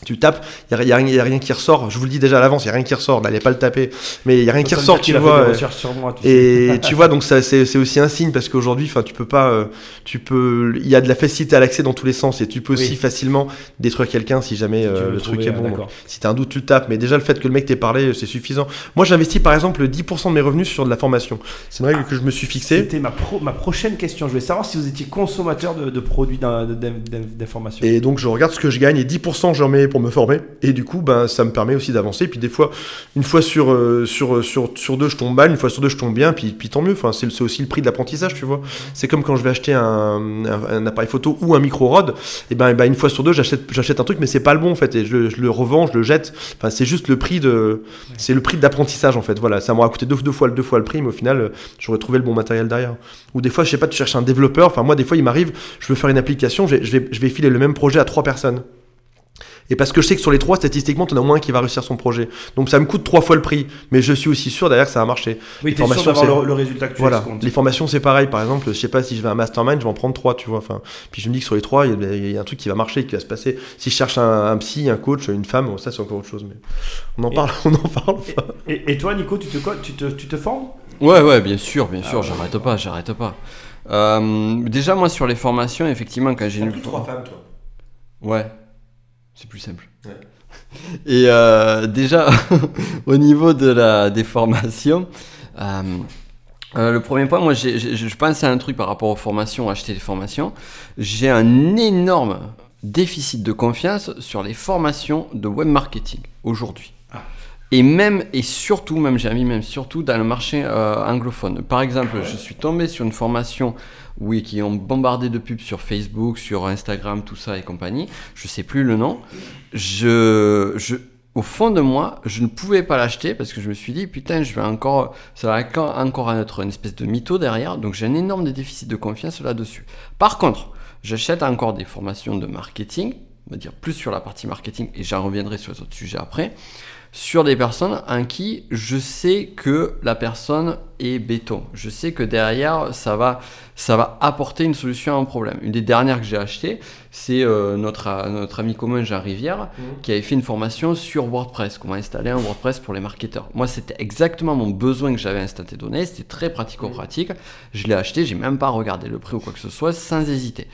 tu tapes, il n'y a, y a rien qui ressort. Je vous le dis déjà à l'avance, il n'y a rien qui ressort. N'allez pas le taper. Mais il y a rien qui Ça ressort, tu vois. euh, sur moi, tu et tu vois, donc c'est aussi un signe parce qu'aujourd'hui, tu peux pas, euh, tu peux, il y a de la facilité à l'accès dans tous les sens et tu peux aussi Oui. facilement détruire quelqu'un si jamais Si tu euh, le truc trouver, est bon. si t'as un doute, tu le tapes. Mais déjà, le fait que le mec t'ait parlé, c'est suffisant. Moi, j'investis par exemple 10% de mes revenus sur de la formation. C'est une règle que je me suis fixée. C'était ma, pro- ma prochaine question. Je voulais savoir si vous étiez consommateur de, de produits d'in- d'in- d'in- d'information. Et donc je regarde ce que je gagne et 10% j'en pour me former. Et du coup, ben, ça me permet aussi d'avancer. Puis des fois, une fois sur, euh, sur, sur, sur deux, je tombe mal, une fois sur deux, je tombe bien. Puis, puis tant mieux. Enfin, c'est c'est aussi le prix de l'apprentissage, tu vois. C'est comme quand je vais acheter un, un, un appareil photo ou un micro rod. Et ben, et ben, une fois sur deux, j'achète j'achète un truc, mais c'est pas le bon en fait. Et je, le- je le revends, je le jette. Enfin, c'est juste le prix de, c'est le prix de l'apprentissage en fait. Voilà, ça m'aura coûté deux, deux fois, deux fois le prix, mais au final, euh, j'aurais trouvé le bon matériel derrière. Ou des fois, je sais pas, tu cherches un développeur. Enfin, moi, des fois, il m'arrive, je veux faire une application, je vais, je vais filer le même projet à trois personnes. Et parce que je sais que sur les trois, statistiquement, t'en as au moins un qui va réussir son projet. Donc ça me coûte trois fois le prix. Mais je suis aussi sûr derrière que ça va marcher. oui, les formations, d'avoir c'est- le, le résultat que tu Voilà. Les formations, c'est pareil. Par exemple, je sais pas si je vais à un mastermind, je vais en prendre trois, tu vois. Enfin, puis je me dis que sur les trois, il y, a- il y a un truc qui va marcher, qui va se passer. Si je cherche un, un psy, un coach, une femme, bon, ça c'est encore autre chose. Mais on en Et- parle, on en parle. Et, et toi, Nico, tu te, tu te, tu te formes? Ouais, ouais, bien sûr, bien sûr, Ah ouais. j'arrête pas, j'arrête pas. Euh, déjà, moi, sur les formations, effectivement, quand j'ai une. femmes, toi. Ouais, c'est plus simple. Ouais. Et euh, déjà, au niveau de la, des formations, euh, euh, le premier point, moi, je pense à un truc par rapport aux formations, acheter des formations. J'ai un énorme déficit de confiance sur les formations de web marketing aujourd'hui. Ah. Et même, et surtout, même j'ai envie, même surtout dans le marché anglophone. Par exemple, je suis tombé sur une formation, oui, qui ont bombardé de pubs sur Facebook, sur Instagram, tout ça et compagnie. Je sais plus le nom. Je, je, au fond de moi, je ne pouvais pas l'acheter parce que je me suis dit, putain, je vais encore, ça va encore être une espèce de mytho derrière. Donc j'ai un énorme déficit de confiance là-dessus. Par contre, j'achète encore des formations de marketing, on va dire plus sur la partie marketing, et j'en reviendrai sur les autres sujets après, sur des personnes en qui je sais que la personne est béton. Je sais que derrière, ça va, ça va apporter une solution à un problème. Une des dernières que j'ai achetées, c'est euh, notre, notre ami commun Jean Rivière, qui avait fait une formation sur WordPress, comment installer un WordPress pour les marketeurs. Moi, c'était exactement mon besoin que j'avais instantané, c'était très pratico-pratique. Je l'ai acheté, j'ai même pas regardé le prix ou quoi que ce soit, sans hésiter.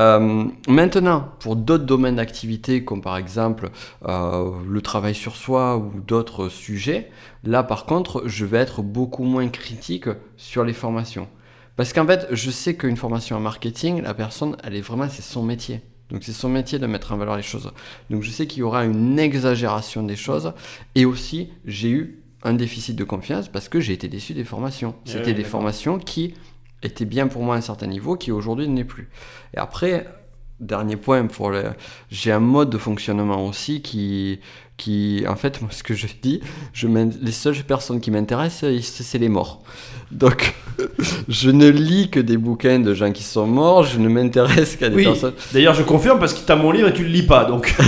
Euh, maintenant, pour d'autres domaines d'activité, comme par exemple euh, le travail sur soi ou d'autres sujets, là par contre, je vais être beaucoup moins critique sur les formations. Parce qu'en fait, je sais qu'une formation en marketing, la personne, elle est vraiment, c'est son métier. Donc c'est son métier de mettre en valeur les choses. Donc je sais qu'il y aura une exagération des choses. Et aussi, j'ai eu un déficit de confiance parce que j'ai été déçu des formations. C'était des formations qui était bien pour moi un certain niveau, qui aujourd'hui ne l'est plus. Et après, dernier point, pour le... j'ai un mode de fonctionnement aussi qui, qui, en fait, moi, ce que je dis, je les seules personnes qui m'intéressent, c'est les morts. Donc, je ne lis que des bouquins de gens qui sont morts, je ne m'intéresse qu'à des Oui. personnes. D'ailleurs, je confirme parce qu'il t'a mon livre et tu le lis pas, donc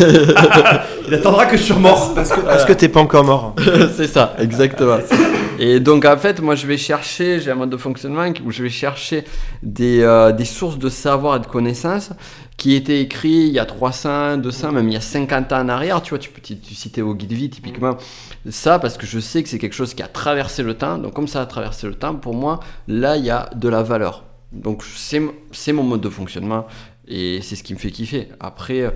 il attendra que je suis mort. Parce que, parce que t'es pas encore mort. c'est ça, exactement. Et donc en fait, moi je vais chercher, j'ai un mode de fonctionnement où je vais chercher des, euh, des sources de savoir et de connaissances qui étaient écrits il y a 300, 200, même il y a 50 ans en arrière. Tu vois, tu, peux- tu, tu citais au guide vie typiquement. Ça, parce que je sais que c'est quelque chose qui a traversé le temps. Donc comme ça a traversé le temps, pour moi, là, il y a de la valeur. Donc c'est mon mode de fonctionnement. Et c'est ce qui me fait kiffer. Après, euh,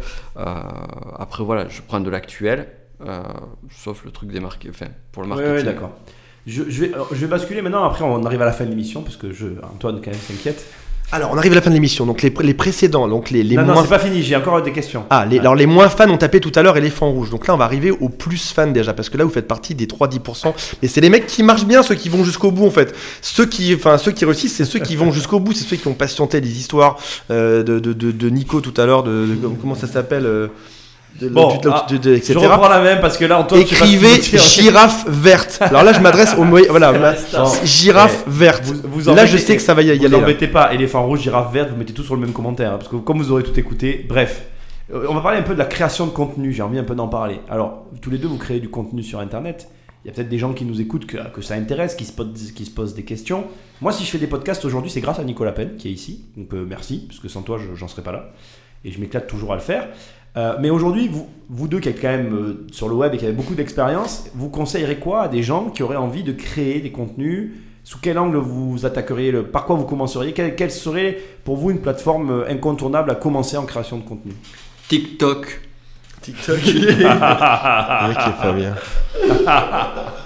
après voilà, je prends de l'actuel, euh, sauf le truc des marques, enfin, pour le marketing. ouais, d'accord. Je, je vais, alors, je vais basculer maintenant, après on arrive à la fin de l'émission, parce que je, Antoine quand même s'inquiète. Alors, on arrive à la fin de l'émission. Donc, les, les précédents, donc les, les non, non, moins. c'est pas fini, j'ai encore des questions. Ah, les, alors les moins fans ont tapé tout à l'heure éléphant rouge. Donc là, on va arriver aux plus fans déjà, parce que là, vous faites partie des 3-10%. Mais c'est les mecs qui marchent bien, ceux qui vont jusqu'au bout en fait. Ceux qui, enfin, ceux qui réussissent, c'est ceux qui vont jusqu'au bout, c'est ceux qui ont patienté les histoires euh, de, de, de, de Nico tout à l'heure, de, de- comment ça s'appelle, euh, de, Bon, de- de- ah, de- de- etc. Je reprends la même parce que là, Antoine, Écrivez dire. girafe verte. Alors là, je m'adresse au moyen, voilà, Non. girafe verte. Vous, vous là, embêtez- je sais que ça va y, y Vous aller. là. embêtez pas, éléphant rouge, girafe verte, vous mettez tout sur le même commentaire. hein, parce que comme vous aurez tout écouté, bref. Euh, On va parler un peu de la création de contenu, j'ai envie un peu d'en parler. Alors, tous les deux, vous créez du contenu sur Internet. Il y a peut-être des gens qui nous écoutent, que, que ça intéresse, qui se, posent, qui se posent des questions. Moi, si je fais des podcasts aujourd'hui, c'est grâce à Nicolas Penn, qui est ici. Donc, euh, merci, parce que sans toi, je- j'en serais pas là. Et je m'éclate toujours à le faire. Euh, mais aujourd'hui, vous, vous deux qui êtes quand même euh, sur le web et qui avez beaucoup d'expérience, vous conseillerez quoi à des gens qui auraient envie de créer des contenus? Sous quel angle vous attaqueriez le, Par quoi vous commenceriez? Quelle, quelle serait pour vous une plateforme euh, incontournable à commencer en création de contenu? TikTok. TikTok. Le mec est pas bien.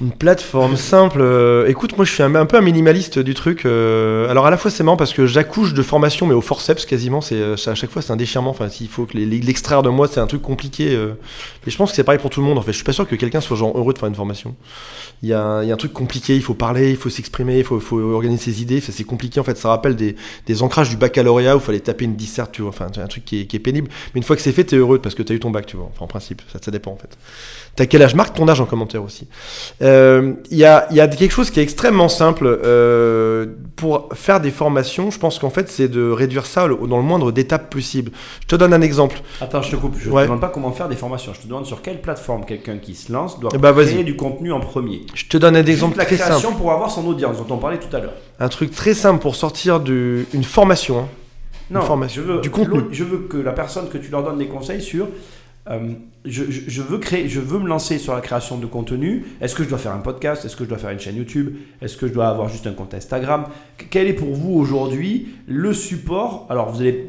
Une plateforme simple. euh, écoute, moi je suis un, peu un minimaliste du truc. euh, alors à la fois c'est marrant parce que j'accouche de formation, mais au forceps quasiment. C'est euh, à chaque fois c'est un déchirement. Enfin, s'il faut que l'extraire de moi, c'est un truc compliqué. euh. mais je pense que c'est pareil pour tout le monde. En fait, je suis pas sûr que quelqu'un soit genre heureux de faire une formation. Il y, a, y a un truc compliqué. Il faut parler, il faut s'exprimer, il faut, faut organiser ses idées. Ça, c'est compliqué en fait. Ça rappelle des, des ancrages du baccalauréat où il fallait taper une disserte. Tu vois. Enfin, c'est un truc qui est, qui est pénible. Mais une fois que c'est fait, t'es heureux parce que t'as eu ton bac. Tu vois. Enfin, en principe, ça, ça dépend en fait. T'as quel âge? Marque ton âge en commentaire aussi. Euh, Il y, a, il y a quelque chose qui est extrêmement simple euh, pour faire des formations. Je pense qu'en fait, c'est de réduire ça dans le moindre d'étapes possible. Je te donne un exemple. Attends, je te coupe. Je ne Ouais. te demande pas comment faire des formations. Je te demande sur quelle plateforme quelqu'un qui se lance doit vas-y. créer du contenu en premier. Je te donne un Juste exemple la très création simple. pour avoir son audience dont on parlait tout à l'heure. Un truc très simple pour sortir du, une formation. hein. Non, formation, je veux, du contenu. Je veux que la personne que tu leur donnes des conseils sur. Euh, je, je- veux créer, je veux me lancer sur la création de contenu. Est-ce que je dois faire un podcast? Est-ce que je dois faire une chaîne YouTube? Est-ce que je dois avoir juste un compte Instagram? Qu- Quel est pour vous aujourd'hui le support? Alors vous allez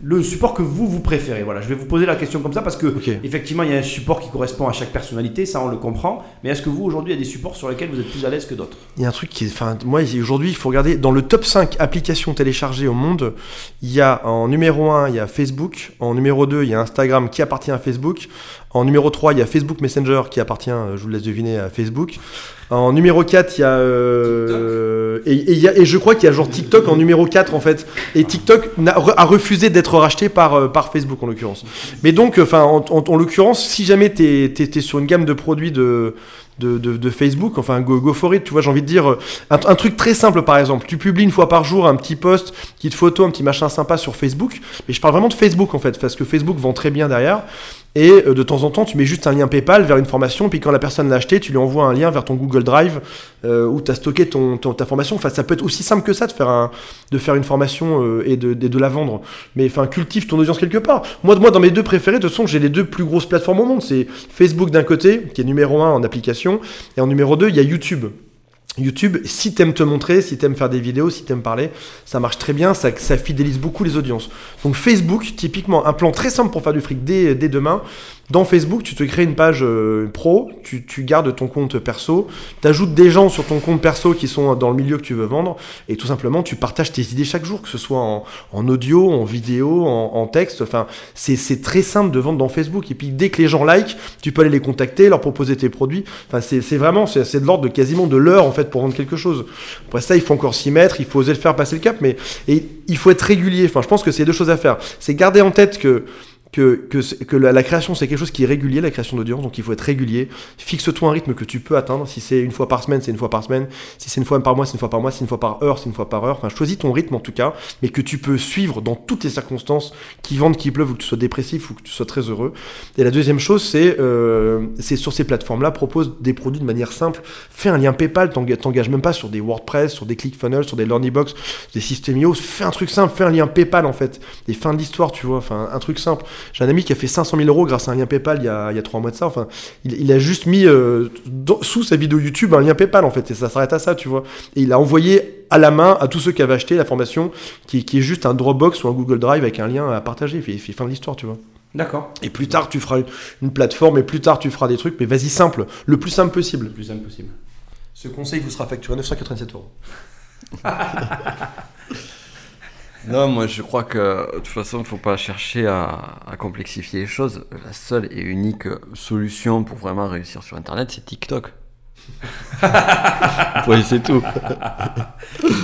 le support que vous vous préférez. Voilà, je vais vous poser la question comme ça parce que effectivement il y a un support qui correspond à chaque personnalité, ça on le comprend. Mais est-ce que vous aujourd'hui il y a des supports sur lesquels vous êtes plus à l'aise que d'autres? Il y a un truc qui est. Enfin, moi, aujourd'hui, il faut regarder. Dans le top 5 applications téléchargées au monde, il y a en numéro 1, il y a Facebook. En numéro 2, il y a Instagram qui appartient à Facebook. En numéro 3, il y a Facebook Messenger qui appartient, euh, je vous laisse deviner, à Facebook. En numéro 4, il y a. euh, et, et et je crois qu'il y a genre TikTok en numéro 4 en fait. Et TikTok a refusé d'être racheté par, euh, par Facebook en l'occurrence. Mais donc, enfin, en, en- en l'occurrence, si jamais tu es, sur une gamme de produits de, de, de- Facebook, enfin, go, go for it, tu vois, j'ai envie de dire, euh, un, un truc très simple par exemple, tu publies une fois par jour un petit post, petite photo, un petit machin sympa sur Facebook, mais je parle vraiment de Facebook en fait, parce que Facebook vend très bien derrière. Et euh, de temps en temps, tu mets juste un lien PayPal vers une formation, puis quand la personne l'a acheté, tu lui envoies un lien vers ton Google Drive euh, où tu as stocké ton, ton- ta formation. Enfin, ça peut être aussi simple que ça de faire, un, de faire une formation euh, et, de, de, la vendre. Mais enfin, cultive ton audience quelque part. Moi, moi dans mes deux préférés, de toute façon, j'ai les deux plus grosses plateformes au monde. C'est Facebook d'un côté, qui est numéro un en application, et en numéro 2, il y a YouTube. YouTube, si t'aimes te montrer, si t'aimes faire des vidéos, si t'aimes parler, ça marche très bien, ça, fidélise beaucoup les audiences. Donc Facebook, typiquement, un plan très simple pour faire du fric dès demain. Dans Facebook, tu te crées une page euh, pro, tu, tu gardes ton compte perso, t'ajoutes des gens sur ton compte perso qui sont dans le milieu que tu veux vendre, et tout simplement tu partages tes idées chaque jour, que ce soit en, audio, en vidéo, en, texte. Enfin, c'est très simple de vendre dans Facebook. Et puis dès que les gens like, tu peux aller les contacter, leur proposer tes produits. Enfin, c'est vraiment, c'est de l'ordre de quasiment de l'heure en fait pour vendre quelque chose. Après ça, il faut encore s'y mettre, il faut oser le faire passer le cap, mais et il faut être régulier. Enfin, je pense que c'est deux choses à faire. C'est garder en tête que que, que, que la, la création c'est quelque chose qui est régulier, la création d'audience, donc il faut être régulier. Fixe-toi un rythme que tu peux atteindre. Si c'est une fois par semaine, c'est une fois par semaine. Si c'est une fois par mois, c'est une fois par mois. Si c'est une fois par heure, c'est une fois par heure. Enfin, choisis ton rythme en tout cas, mais que tu peux suivre dans toutes les circonstances, qui vendent, qui pleuve, ou que tu sois dépressif ou que tu sois très heureux. Et la deuxième chose, c'est euh, sur ces plateformes-là, propose des produits de manière simple. Fais un lien PayPal, t'enga- t'engages même pas sur des WordPress, sur des ClickFunnels, sur des LearnyBox, des Systemio. Fais un truc simple, fais un lien PayPal en fait. Et fin de l'histoire, tu vois. Enfin, un truc simple. J'ai un ami qui a fait 500 000 euros grâce à un lien PayPal il y a, il y a 3 mois de ça. Enfin, il, il a juste mis euh, dans- sous sa vidéo YouTube un lien PayPal en fait. Et ça s'arrête à ça, tu vois. Et il a envoyé à la main à tous ceux qui avaient acheté la formation, qui, qui est juste un Dropbox ou un Google Drive avec un lien à partager. Il fait, il fait fin de l'histoire, tu vois. D'accord. Et plus tard, tu feras une, une plateforme et plus tard, tu feras des trucs. Mais vas-y, simple. Le plus simple possible. Le plus simple possible. Ce conseil vous sera facturé 987 euros. Non, moi je crois que de toute façon, il ne faut pas chercher à, à complexifier les choses. La seule et unique solution pour vraiment réussir sur Internet, c'est TikTok. oui, c'est tout.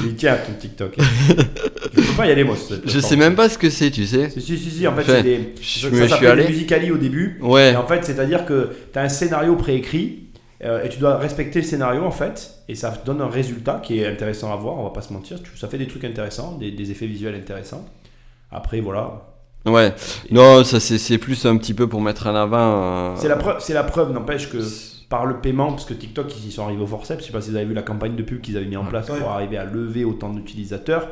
Il tient ton TikTok. je peux pas y aller moi. cette Je sais même pas ce que c'est, tu sais. Si, si, si, si, en fait, Enfin, c'est des. je ça me suis s'appelle Musicali au début. Ouais. Et en fait, c'est-à-dire que tu as un scénario préécrit et tu dois respecter le scénario en fait. Et ça donne un résultat qui est intéressant à voir, on va pas se mentir. Ça fait des trucs intéressants, des, des effets visuels intéressants. Après, voilà. Ouais. Non, ça c'est c'est plus un petit peu pour mettre en avant. euh, C'est la preuve, c'est la preuve n'empêche que par le paiement, parce que TikTok, ils y sont arrivés au forceps. Je sais pas si vous avez vu la campagne de pub qu'ils avaient mis en place pour arriver à lever autant d'utilisateurs.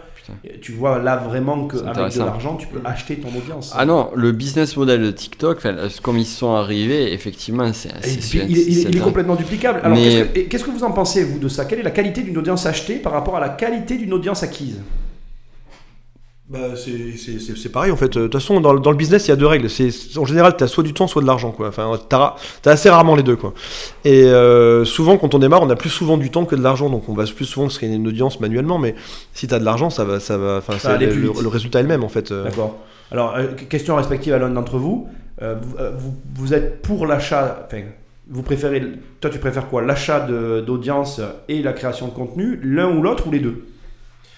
Tu vois là vraiment qu'avec de l'argent, tu peux acheter ton audience. Ah non, le business model de TikTok, comme ils sont arrivés, effectivement, c'est. Il, est- il est- c'est il est complètement duplicable. Alors, Mais- qu'est-ce que, et qu'est-ce que vous en pensez, vous, de ça? Quelle est la qualité d'une audience achetée par rapport à la qualité d'une audience acquise? Bah, c'est- pareil en fait. De toute façon, dans, le- dans le business, il y a deux règles. C'est en général, tu as soit du temps, soit de l'argent. quoi. Enfin, t'as as assez rarement les deux. quoi. Et euh, souvent, quand on démarre, on a plus souvent du temps que de l'argent. Donc, on va plus souvent se créer une audience manuellement. Mais si tu as de l'argent, ça va, ça va. Enfin, Ça c'est va aller le, plus le- vite. le résultat est le même en fait. euh. D'accord. Alors, euh, question respective à l'un d'entre vous. Euh, vous, vous. êtes pour l'achat. Enfin, vous préférez. Toi, tu préfères quoi? L'achat d'audience et la création de contenu L'un ou l'autre ou les deux?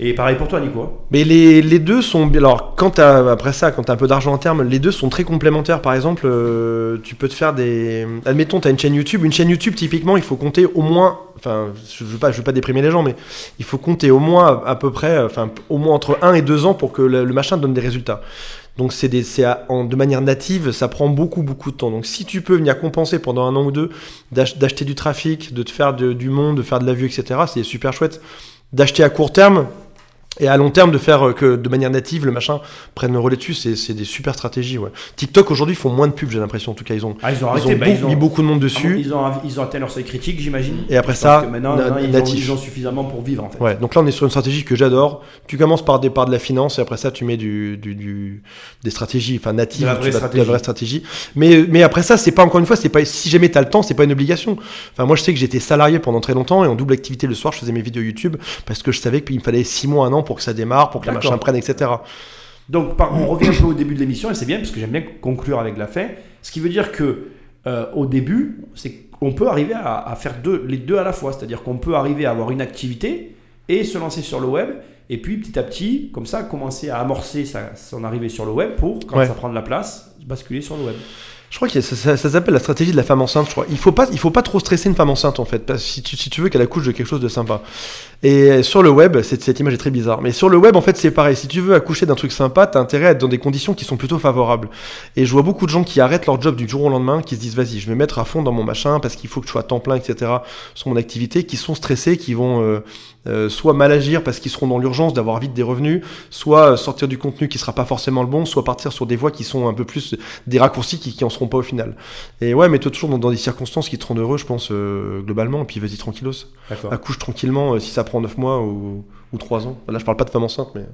Et pareil pour toi, Nico. Mais les, les deux sont. Alors, quand t'as, après ça, quand tu as un peu d'argent en terme, les deux sont très complémentaires. Par exemple, euh, tu peux te faire des. Admettons, tu as une chaîne YouTube. Une chaîne YouTube, typiquement, il faut compter au moins. Enfin, je veux pas, je veux pas déprimer les gens, mais il faut compter au moins à, peu près. Enfin, au moins entre 1 et 2 ans pour que le, le machin donne des résultats. Donc, c'est de manière native, ça prend beaucoup, beaucoup de temps. Donc, si tu peux venir compenser pendant un an ou deux, d'ach- d'acheter du trafic, de te faire du monde, de faire de la vue, etc., c'est super chouette. D'acheter à court terme, et à long terme, de faire euh, que de manière native, le machin prenne le relais dessus, c'est c'est des super stratégies. Ouais. TikTok aujourd'hui font moins de pubs, j'ai l'impression. En tout cas, ils ont, Ah, ils ont ils arrêté. ont, bah, beaucoup- ils ont- mis beaucoup de monde dessus. Ils ont, ils ont atteint leur seuil critique, j'imagine. Et après ça, maintenant, na- maintenant, ils, ont, natif. ils ont suffisamment pour vivre en fait. Ouais, donc là, on est sur une stratégie que j'adore. Tu commences par des parts de la finance et après ça, tu mets du, du, du- des stratégies, enfin natives, De la vraie tu stratégie. la vraie stratégie. Mais, mais après ça, c'est pas encore une fois, c'est pas si jamais t'as le temps, c'est pas une obligation. Enfin, moi, je sais que j'étais salarié pendant très longtemps et en double activité le soir, je faisais mes vidéos YouTube parce que je savais qu'il me fallait 6 mois, un an pour que ça démarre, pour que le D'accord. machin prenne, etc. Donc, par- on revient un peu au début de l'émission, et c'est bien parce que j'aime bien conclure avec la fin. Ce qui veut dire que euh, au début, c'est qu'on peut arriver à, à faire deux, les deux à la fois. C'est-à-dire qu'on peut arriver à avoir une activité et se lancer sur le web. Et puis petit à petit, comme ça, commencer à amorcer sa- son arrivée sur le web pour, quand Ouais. ça prend de la place, basculer sur le web. Je crois que ça, s'appelle la stratégie de la femme enceinte. Je crois. Il faut faut pas trop stresser une femme enceinte en fait, si tu, si tu veux qu'elle accouche de quelque chose de sympa. Et sur le web, cette, cette image est très bizarre. Mais sur le web, en fait, c'est pareil. Si tu veux accoucher d'un truc sympa, t'as intérêt à être dans des conditions qui sont plutôt favorables. Et je vois beaucoup de gens qui arrêtent leur job du jour au lendemain, qui se disent vas-y, je vais me mettre à fond dans mon machin parce qu'il faut que je sois à temps plein, etc. sur mon activité, qui sont stressés, qui vont euh, euh, soit mal agir parce qu'ils seront dans l'urgence d'avoir vite des revenus, soit sortir du contenu qui sera pas forcément le bon, soit partir sur des voies qui sont un peu plus des raccourcis qui, qui en seront pas au final. Et ouais, mais toi toujours dans, dans des circonstances qui te rendent heureux, je pense, euh, globalement, et puis vas-y tranquillos. Accouche tranquillement euh, si ça prend 9 mois ou, ou 3 ans. Là, je parle pas de femme enceinte, mais.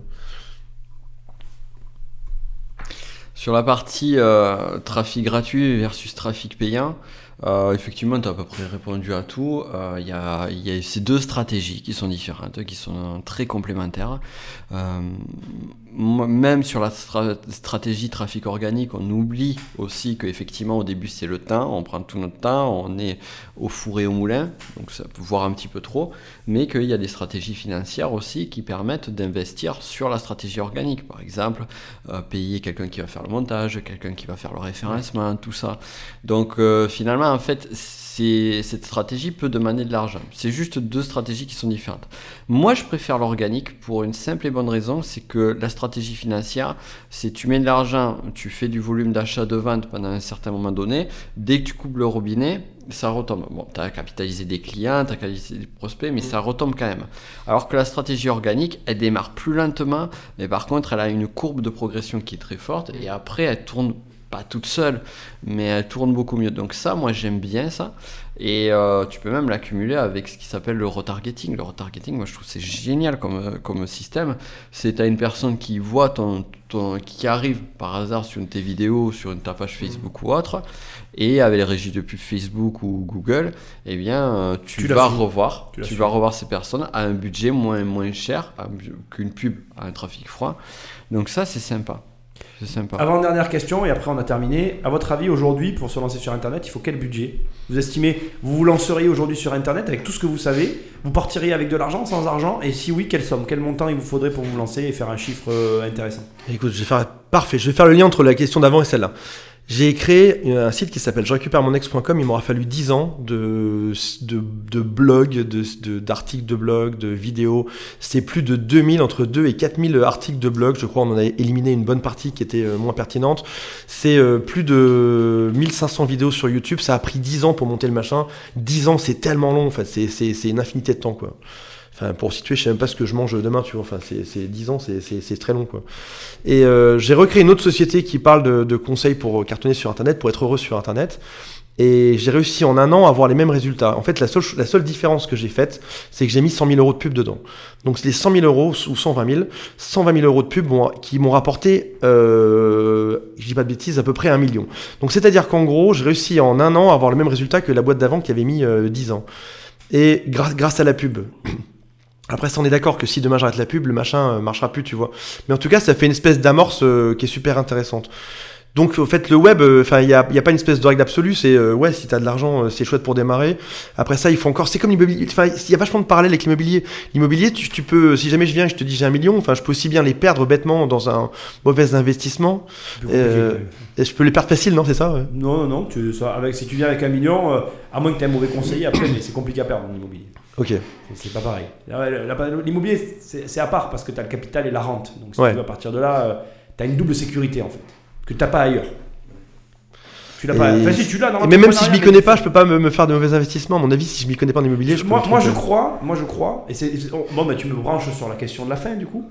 Sur la partie euh, trafic gratuit versus trafic payant, euh, effectivement, tu as à peu près répondu à tout. Euh, Il y, a, il y a ces deux stratégies qui sont différentes, qui sont très complémentaires. Euh, même sur la stra- stratégie trafic organique, on oublie aussi qu'effectivement, au début, c'est le temps. On prend tout notre temps, on est au four et au moulin, donc ça peut voir un petit peu trop. Mais qu'il y a des stratégies financières aussi qui permettent d'investir sur la stratégie organique. Par exemple, euh, payer quelqu'un qui va faire le montage, quelqu'un qui va faire le référencement, tout ça. Donc euh, finalement, en fait, cette stratégie peut demander de l'argent. C'est juste deux stratégies qui sont différentes. Moi, je préfère l'organique pour une simple et bonne raison, c'est que la stratégie financière, c'est tu mets de l'argent, tu fais du volume d'achat de vente pendant un certain moment donné, dès que tu coupes le robinet, ça retombe. Bon, tu as capitalisé des clients, tu as capitalisé des prospects, mais ça retombe quand même. Alors que la stratégie organique, elle démarre plus lentement, mais par contre, elle a une courbe de progression qui est très forte, et après, elle tourne pas toute seule, mais elle tourne beaucoup mieux. Donc ça, moi, j'aime bien ça. Et euh, tu peux même l'accumuler avec ce qui s'appelle le retargeting. Le retargeting, moi, je trouve c'est génial comme, euh, comme système. C'est as une personne qui voit ton, ton- qui arrive par hasard sur une de tes vidéos, sur une ta page Facebook ou autre, et avec les régies de pub Facebook ou Google, eh bien, euh, tu, vas revoir, Tu vas revoir ces personnes à un budget moins, moins cher à qu'une pub à un trafic froid. Donc ça, c'est sympa. C'est sympa. Avant-dernière question, et après on a terminé. À votre avis, aujourd'hui, pour se lancer sur Internet, il faut quel budget? Vous estimez, vous vous lanceriez aujourd'hui sur Internet avec tout ce que vous savez? Vous partiriez avec de l'argent, sans argent? Et si oui, quelle somme? Quel montant il vous faudrait pour vous lancer et faire un chiffre euh, intéressant? Écoute, je vais faire parfait. Je vais faire le lien entre la question d'avant et celle-là. J'ai créé un site qui s'appelle je récupère mon ex.com. Il m'aura fallu 10 ans de, de, blogs, d'articles de blog, de vidéos. C'est plus de 2000, entre 2 et 4000 articles de blog. Je crois on en a éliminé une bonne partie qui était euh, moins pertinente. C'est euh, plus de 1500 vidéos sur YouTube. Ça a pris 10 ans pour monter le machin. 10 ans, c'est tellement long. En fait, c'est une infinité de temps, quoi. Pour situer, je sais même pas ce que je mange demain, tu vois. Enfin, c'est, c'est 10 ans, c'est, très long, quoi. Et euh, j'ai recréé une autre société qui parle de, conseils pour cartonner sur Internet, pour être heureux sur Internet. Et j'ai réussi en un an à avoir les mêmes résultats. En fait, la seule, différence que j'ai faite, c'est que j'ai mis 100 000 euros de pub dedans. Donc, c'est les 100 000 euros ou 120 000, 120 000 euros de pub qui m'ont rapporté, euh, je dis pas de bêtises, à peu près un million. Donc, c'est-à-dire qu'en gros, j'ai réussi en un an à avoir le même résultat que la boîte d'avant qui avait mis euh, 10 ans. Et grâce à la pub. Après, ça, on est d'accord que si demain j'arrête la pub, le machin euh, marchera plus, tu vois. Mais en tout cas, ça fait une espèce d'amorce euh, qui est super intéressante. Donc, au fait, le web, euh, enfin, il n'y a, y a pas une espèce de règle absolue. C'est euh, ouais, si t'as de l'argent, euh, c'est chouette pour démarrer. Après ça, il faut encore. C'est comme l'immobilier. Enfin, il y a vachement de parallèles avec l'immobilier. L'immobilier, tu, tu peux, si jamais je viens et je te dis j'ai un million, enfin, je peux aussi bien les perdre bêtement dans un mauvais investissement. Euh, Et je peux les perdre facile, non C'est ça ouais. Non, non, non. Tu, ça, avec, si tu viens avec un million, euh, à moins que tu aies un mauvais conseiller, après, mais c'est compliqué à perdre en immobilier. Ok. C'est- pas pareil. La- L'immobilier, c'est à part parce que tu as le capital et la rente. Donc, si Ouais. tu veux, à partir de là, tu as une double sécurité en fait, que tu n'as pas ailleurs. Tu l'as pas. Enfin, si tu l'as dans Mais même si je l'entrepreneuriat, m'y connais pas, je peux pas me, me faire de mauvais investissements. À mon avis, si je m'y connais pas en immobilier, je peux moi, moi, je crois, moi je crois, et c'est c'est- oh, bon, bah, tu me branches sur la question de la fin du coup.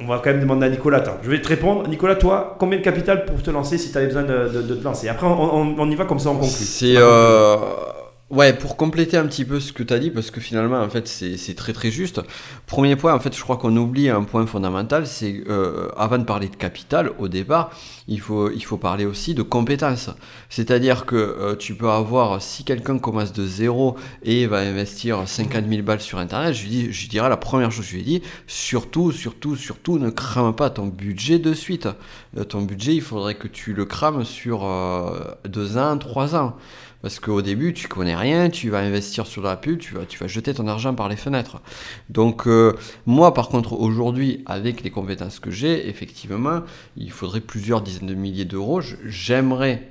On va quand même demander à Nicolas. Attends, je vais te répondre. Nicolas, toi, combien de capital pour te lancer si tu avais besoin de, de- de te lancer? Après, on, on- on y va comme ça, on conclut. C'est euh, Ouais, pour compléter un petit peu ce que tu as dit, parce que finalement, en fait, c'est très très juste. Premier point, en fait, je crois qu'on oublie un point fondamental, c'est euh, avant de parler de capital, au départ, il faut, il faut parler aussi de compétences. C'est-à-dire que euh, tu peux avoir, si quelqu'un commence de zéro et va investir 50 000 balles sur Internet, je, lui dis, je dirais la première chose je lui dit, surtout, surtout, surtout, ne crame pas ton budget de suite. Euh, ton budget, il faudrait que tu le crames sur deux ans, trois ans. Parce qu'au début, tu connais rien, tu vas investir sur la pub, tu vas, jeter ton argent par les fenêtres. Donc, euh, moi, par contre, aujourd'hui, avec les compétences que j'ai, effectivement, il faudrait plusieurs dizaines de milliers d'euros. J'aimerais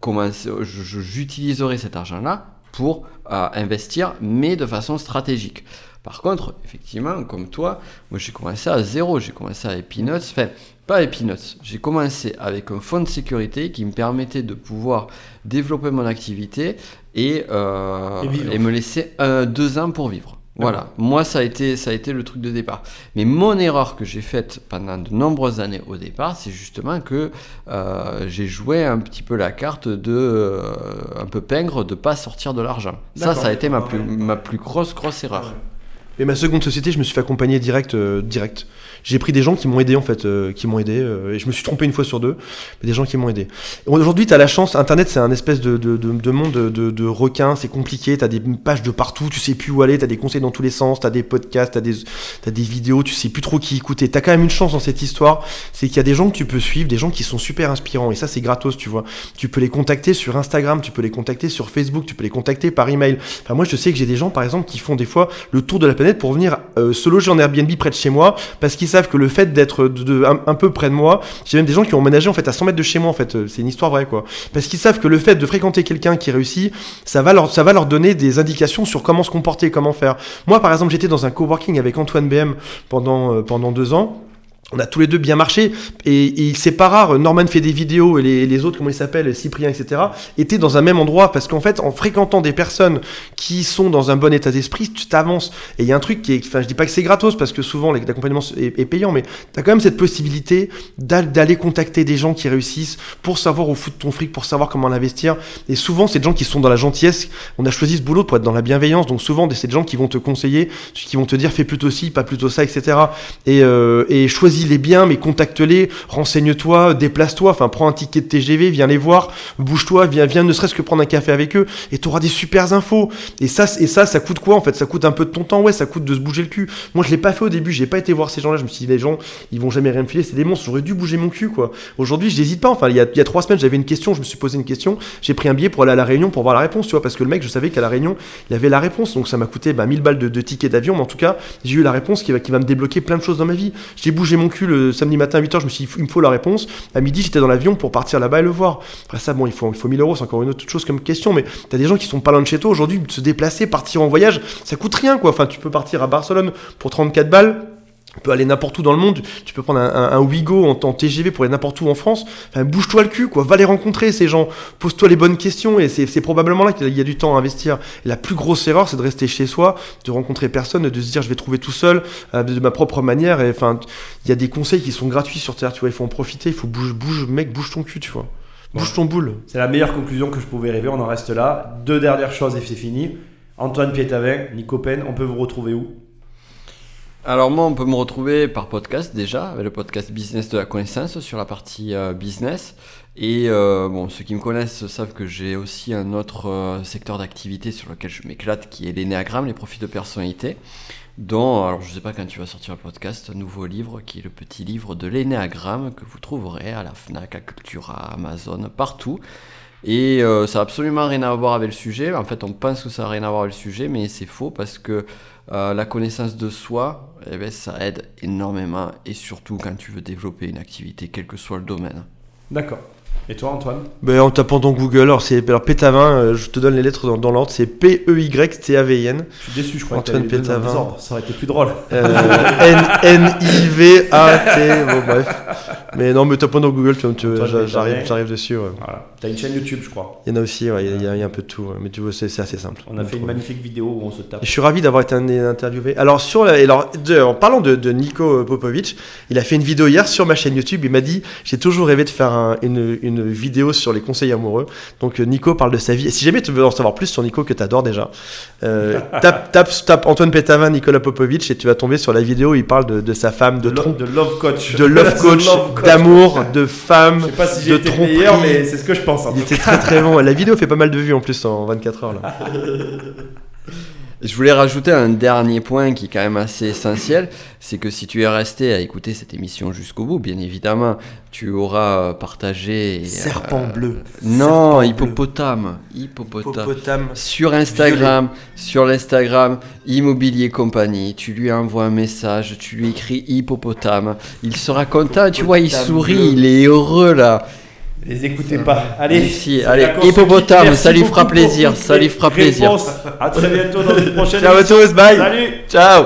commencer, j'utiliserai cet argent-là pour euh, investir, mais de façon stratégique. Par contre, effectivement, comme toi, moi j'ai commencé à zéro, j'ai commencé à Peanuts, enfin, pas à Peanuts, j'ai commencé avec un fonds de sécurité qui me permettait de pouvoir développer mon activité et, euh, Et me laisser euh, deux ans pour vivre. Voilà, moi ça a, été, ça a été le truc de départ. Mais mon erreur que j'ai faite pendant de nombreuses années au départ, c'est justement que euh, j'ai joué un petit peu la carte de euh, un peu pingre de pas sortir de l'argent. Ça, ça a été ma plus, ma plus grosse, grosse erreur. Et ma seconde société, je me suis fait accompagner direct, euh, direct. J'ai pris des gens qui m'ont aidé en fait, euh, qui m'ont aidé, euh, et je me suis trompé une fois sur deux, mais des gens qui m'ont aidé. Aujourd'hui, tu as la chance, Internet c'est un espèce de, de, de, de monde de, requins, c'est compliqué, tu as des pages de partout, tu sais plus où aller, tu as des conseils dans tous les sens, tu as des podcasts, tu as des, des vidéos, tu sais plus trop qui écouter. Tu as quand même une chance dans cette histoire, c'est qu'il y a des gens que tu peux suivre, des gens qui sont super inspirants, et ça c'est gratos, tu vois. Tu peux les contacter sur Instagram, tu peux les contacter sur Facebook, tu peux les contacter par email. Enfin, moi je sais que j'ai des gens par exemple qui font des fois le tour de la planète pour venir euh, se loger en Airbnb près de chez moi parce qu'ils savent que le fait d'être de, un peu près de moi, j'ai même des gens qui ont emménagé en fait à 100 mètres de chez moi en fait, Euh, c'est une histoire vraie quoi. Parce qu'ils savent que le fait de fréquenter quelqu'un qui réussit, ça va leur ça va leur donner des indications sur comment se comporter, comment faire. Moi par exemple, j'étais dans un coworking avec Antoine BM pendant euh, pendant deux ans. On a tous les deux bien marché et, c'est pas rare. Norman fait des vidéos et les, autres, comment ils s'appellent, Cyprien, etc., étaient dans un même endroit parce qu'en fait, en fréquentant des personnes qui sont dans un bon état d'esprit, tu t'avances. Et il y a un truc qui est, enfin, je dis pas que c'est gratos parce que souvent l'accompagnement est, est payant, mais t'as quand même cette possibilité d'al- d'aller contacter des gens qui réussissent pour savoir où foutre ton fric, pour savoir comment l'investir. Et souvent, c'est des gens qui sont dans la gentillesse. On a choisi ce boulot pour être dans la bienveillance, donc souvent, c'est des gens qui vont te conseiller, qui vont te dire fais plutôt ci, pas plutôt ça, etc. Et, euh, et choisis-les bien, mais contacte-les, renseigne-toi, déplace-toi, enfin prends un ticket de TGV, viens les voir, bouge-toi, viens, viens ne serait-ce que prendre un café avec eux, et tu auras des super infos. Et ça, et ça, ça coûte quoi en fait? Ça coûte un peu de ton temps, ouais, ça coûte de se bouger le cul. Moi, je l'ai pas fait au début, j'ai pas été voir ces gens-là, je me suis dit les gens, ils vont jamais rien me filer, c'est des monstres, j'aurais dû bouger mon cul quoi. Aujourd'hui, je n'hésite pas, enfin il y, a, trois semaines, j'avais une question, je me suis posé une question, j'ai pris un billet pour aller à la Réunion pour voir la réponse, tu vois, parce que le mec, je savais qu'à la Réunion, il avait la réponse, donc ça m'a coûté bah, 1000 balles de, de ticket d'avion, mais en tout cas, j'ai eu la réponse qui va, qui va me débloquer plein de choses dans ma vie. J'ai bougé mon cul le samedi matin à 8h, je me suis dit, il me faut la réponse. À midi, j'étais dans l'avion pour partir là-bas et le voir. Après ça, bon, il faut, il faut 1000 euros, c'est encore une autre chose comme question, mais t'as des gens qui sont pas loin de chez toi aujourd'hui, se déplacer, partir en voyage, ça coûte rien quoi. Enfin, tu peux partir à Barcelone pour 34 balles. Tu peux aller n'importe où dans le monde, tu peux prendre un, un, un Ouigo en, en TGV pour aller n'importe où en France. Enfin, bouge-toi le cul, quoi. Va les rencontrer, ces gens. Pose-toi les bonnes questions et c'est probablement là qu'il y a du temps à investir. Et la plus grosse erreur, c'est de rester chez soi, de rencontrer personne, de se dire je vais trouver tout seul, euh, de ma propre manière. Et enfin, il y a des conseils qui sont gratuits sur Terre, tu vois. Il faut en profiter, il faut bouge, bouge, mec, bouge ton cul, tu vois. Bouge ton boule. C'est la meilleure conclusion que je pouvais rêver, on en reste là. Deux dernières choses et c'est fini. Antoine Pietavin, Nico Pen, on peut vous retrouver où? Alors moi, on peut me retrouver par podcast déjà, avec le podcast Business de la connaissance sur la partie euh, business. Et euh, bon, ceux qui me connaissent savent que j'ai aussi un autre euh, secteur d'activité sur lequel je m'éclate, qui est l'énéagramme, les profils de personnalité. Dont, alors je sais pas quand tu vas sortir le podcast, un nouveau livre qui est le petit livre de l'énéagramme que vous trouverez à la Fnac, à Cultura, Amazon, partout. Et euh, ça n'a absolument rien à voir avec le sujet. En fait, on pense que ça n'a rien à voir avec le sujet, mais c'est faux parce que euh, la connaissance de soi, eh ben, ça aide énormément et surtout quand tu veux développer une activité, quel que soit le domaine. D'accord. Et toi, Antoine Ben, en tapant dans Google, alors c'est alors Pétavin, euh, je te donne les lettres dans, dans l'ordre, c'est P-E-Y-T-A-V-I-N. Je suis déçu, je crois Antoine que donné dans Pétavin. désordre. Ça aurait été plus drôle. Euh, N-N-I-V-A-T. Bon, bref. Mais non, mais tapons dans Google, tu, j'arrive, Pétavin. j'arrive dessus. ouais. Voilà. T'as une chaîne YouTube, je crois. Il y en a aussi, ouais, il y a- il y, un peu de tout. ouais. Mais tu vois, c'est assez simple. On a fait une magnifique vidéo où on se tape. Et Je suis ravi d'avoir été in- interviewé. Alors, sur la- alors de- en parlant de, de Nico Popovic, il a fait une vidéo hier sur ma chaîne YouTube. Il m'a dit J'ai toujours rêvé de faire un- une, une vidéo sur les conseils amoureux. Donc, euh, Nico parle de sa vie. Et si jamais tu veux en savoir plus sur Nico, que tu adores déjà, euh, tape, tape, tape Antoine Pétavin, Nicolas Popovic, et tu vas tomber sur la vidéo où il parle de, de sa femme, de, De, lo- trompe, de love coach. de love coach, d'amour, de femme. Je sais pas si j'ai de été le tromperie. meilleur, mais c'est ce que je pense. en Il était très très bon. La vidéo fait pas mal de vues en plus en 24 heures. Là. Je voulais rajouter un dernier point qui est quand même assez essentiel, c'est que si tu es resté à écouter cette émission jusqu'au bout, bien évidemment, tu auras euh, partagé... Serpent euh, bleu. Non, Serpent bleu. hippopotame. Hippopotame. Hippopotame. Sur Instagram, sur l'Instagram Immobilier Compagnie, tu lui envoies un message, tu lui écris hippopotame, il sera content, tu vois, il sourit, bleu. il est heureux là. Les écoutez pas. Allez, Merci. c'est Allez, hippopotame, ça lui fera plaisir, ça lui fera plaisir. À très bientôt dans une prochaine Ciao à tous, bye. Salut Ciao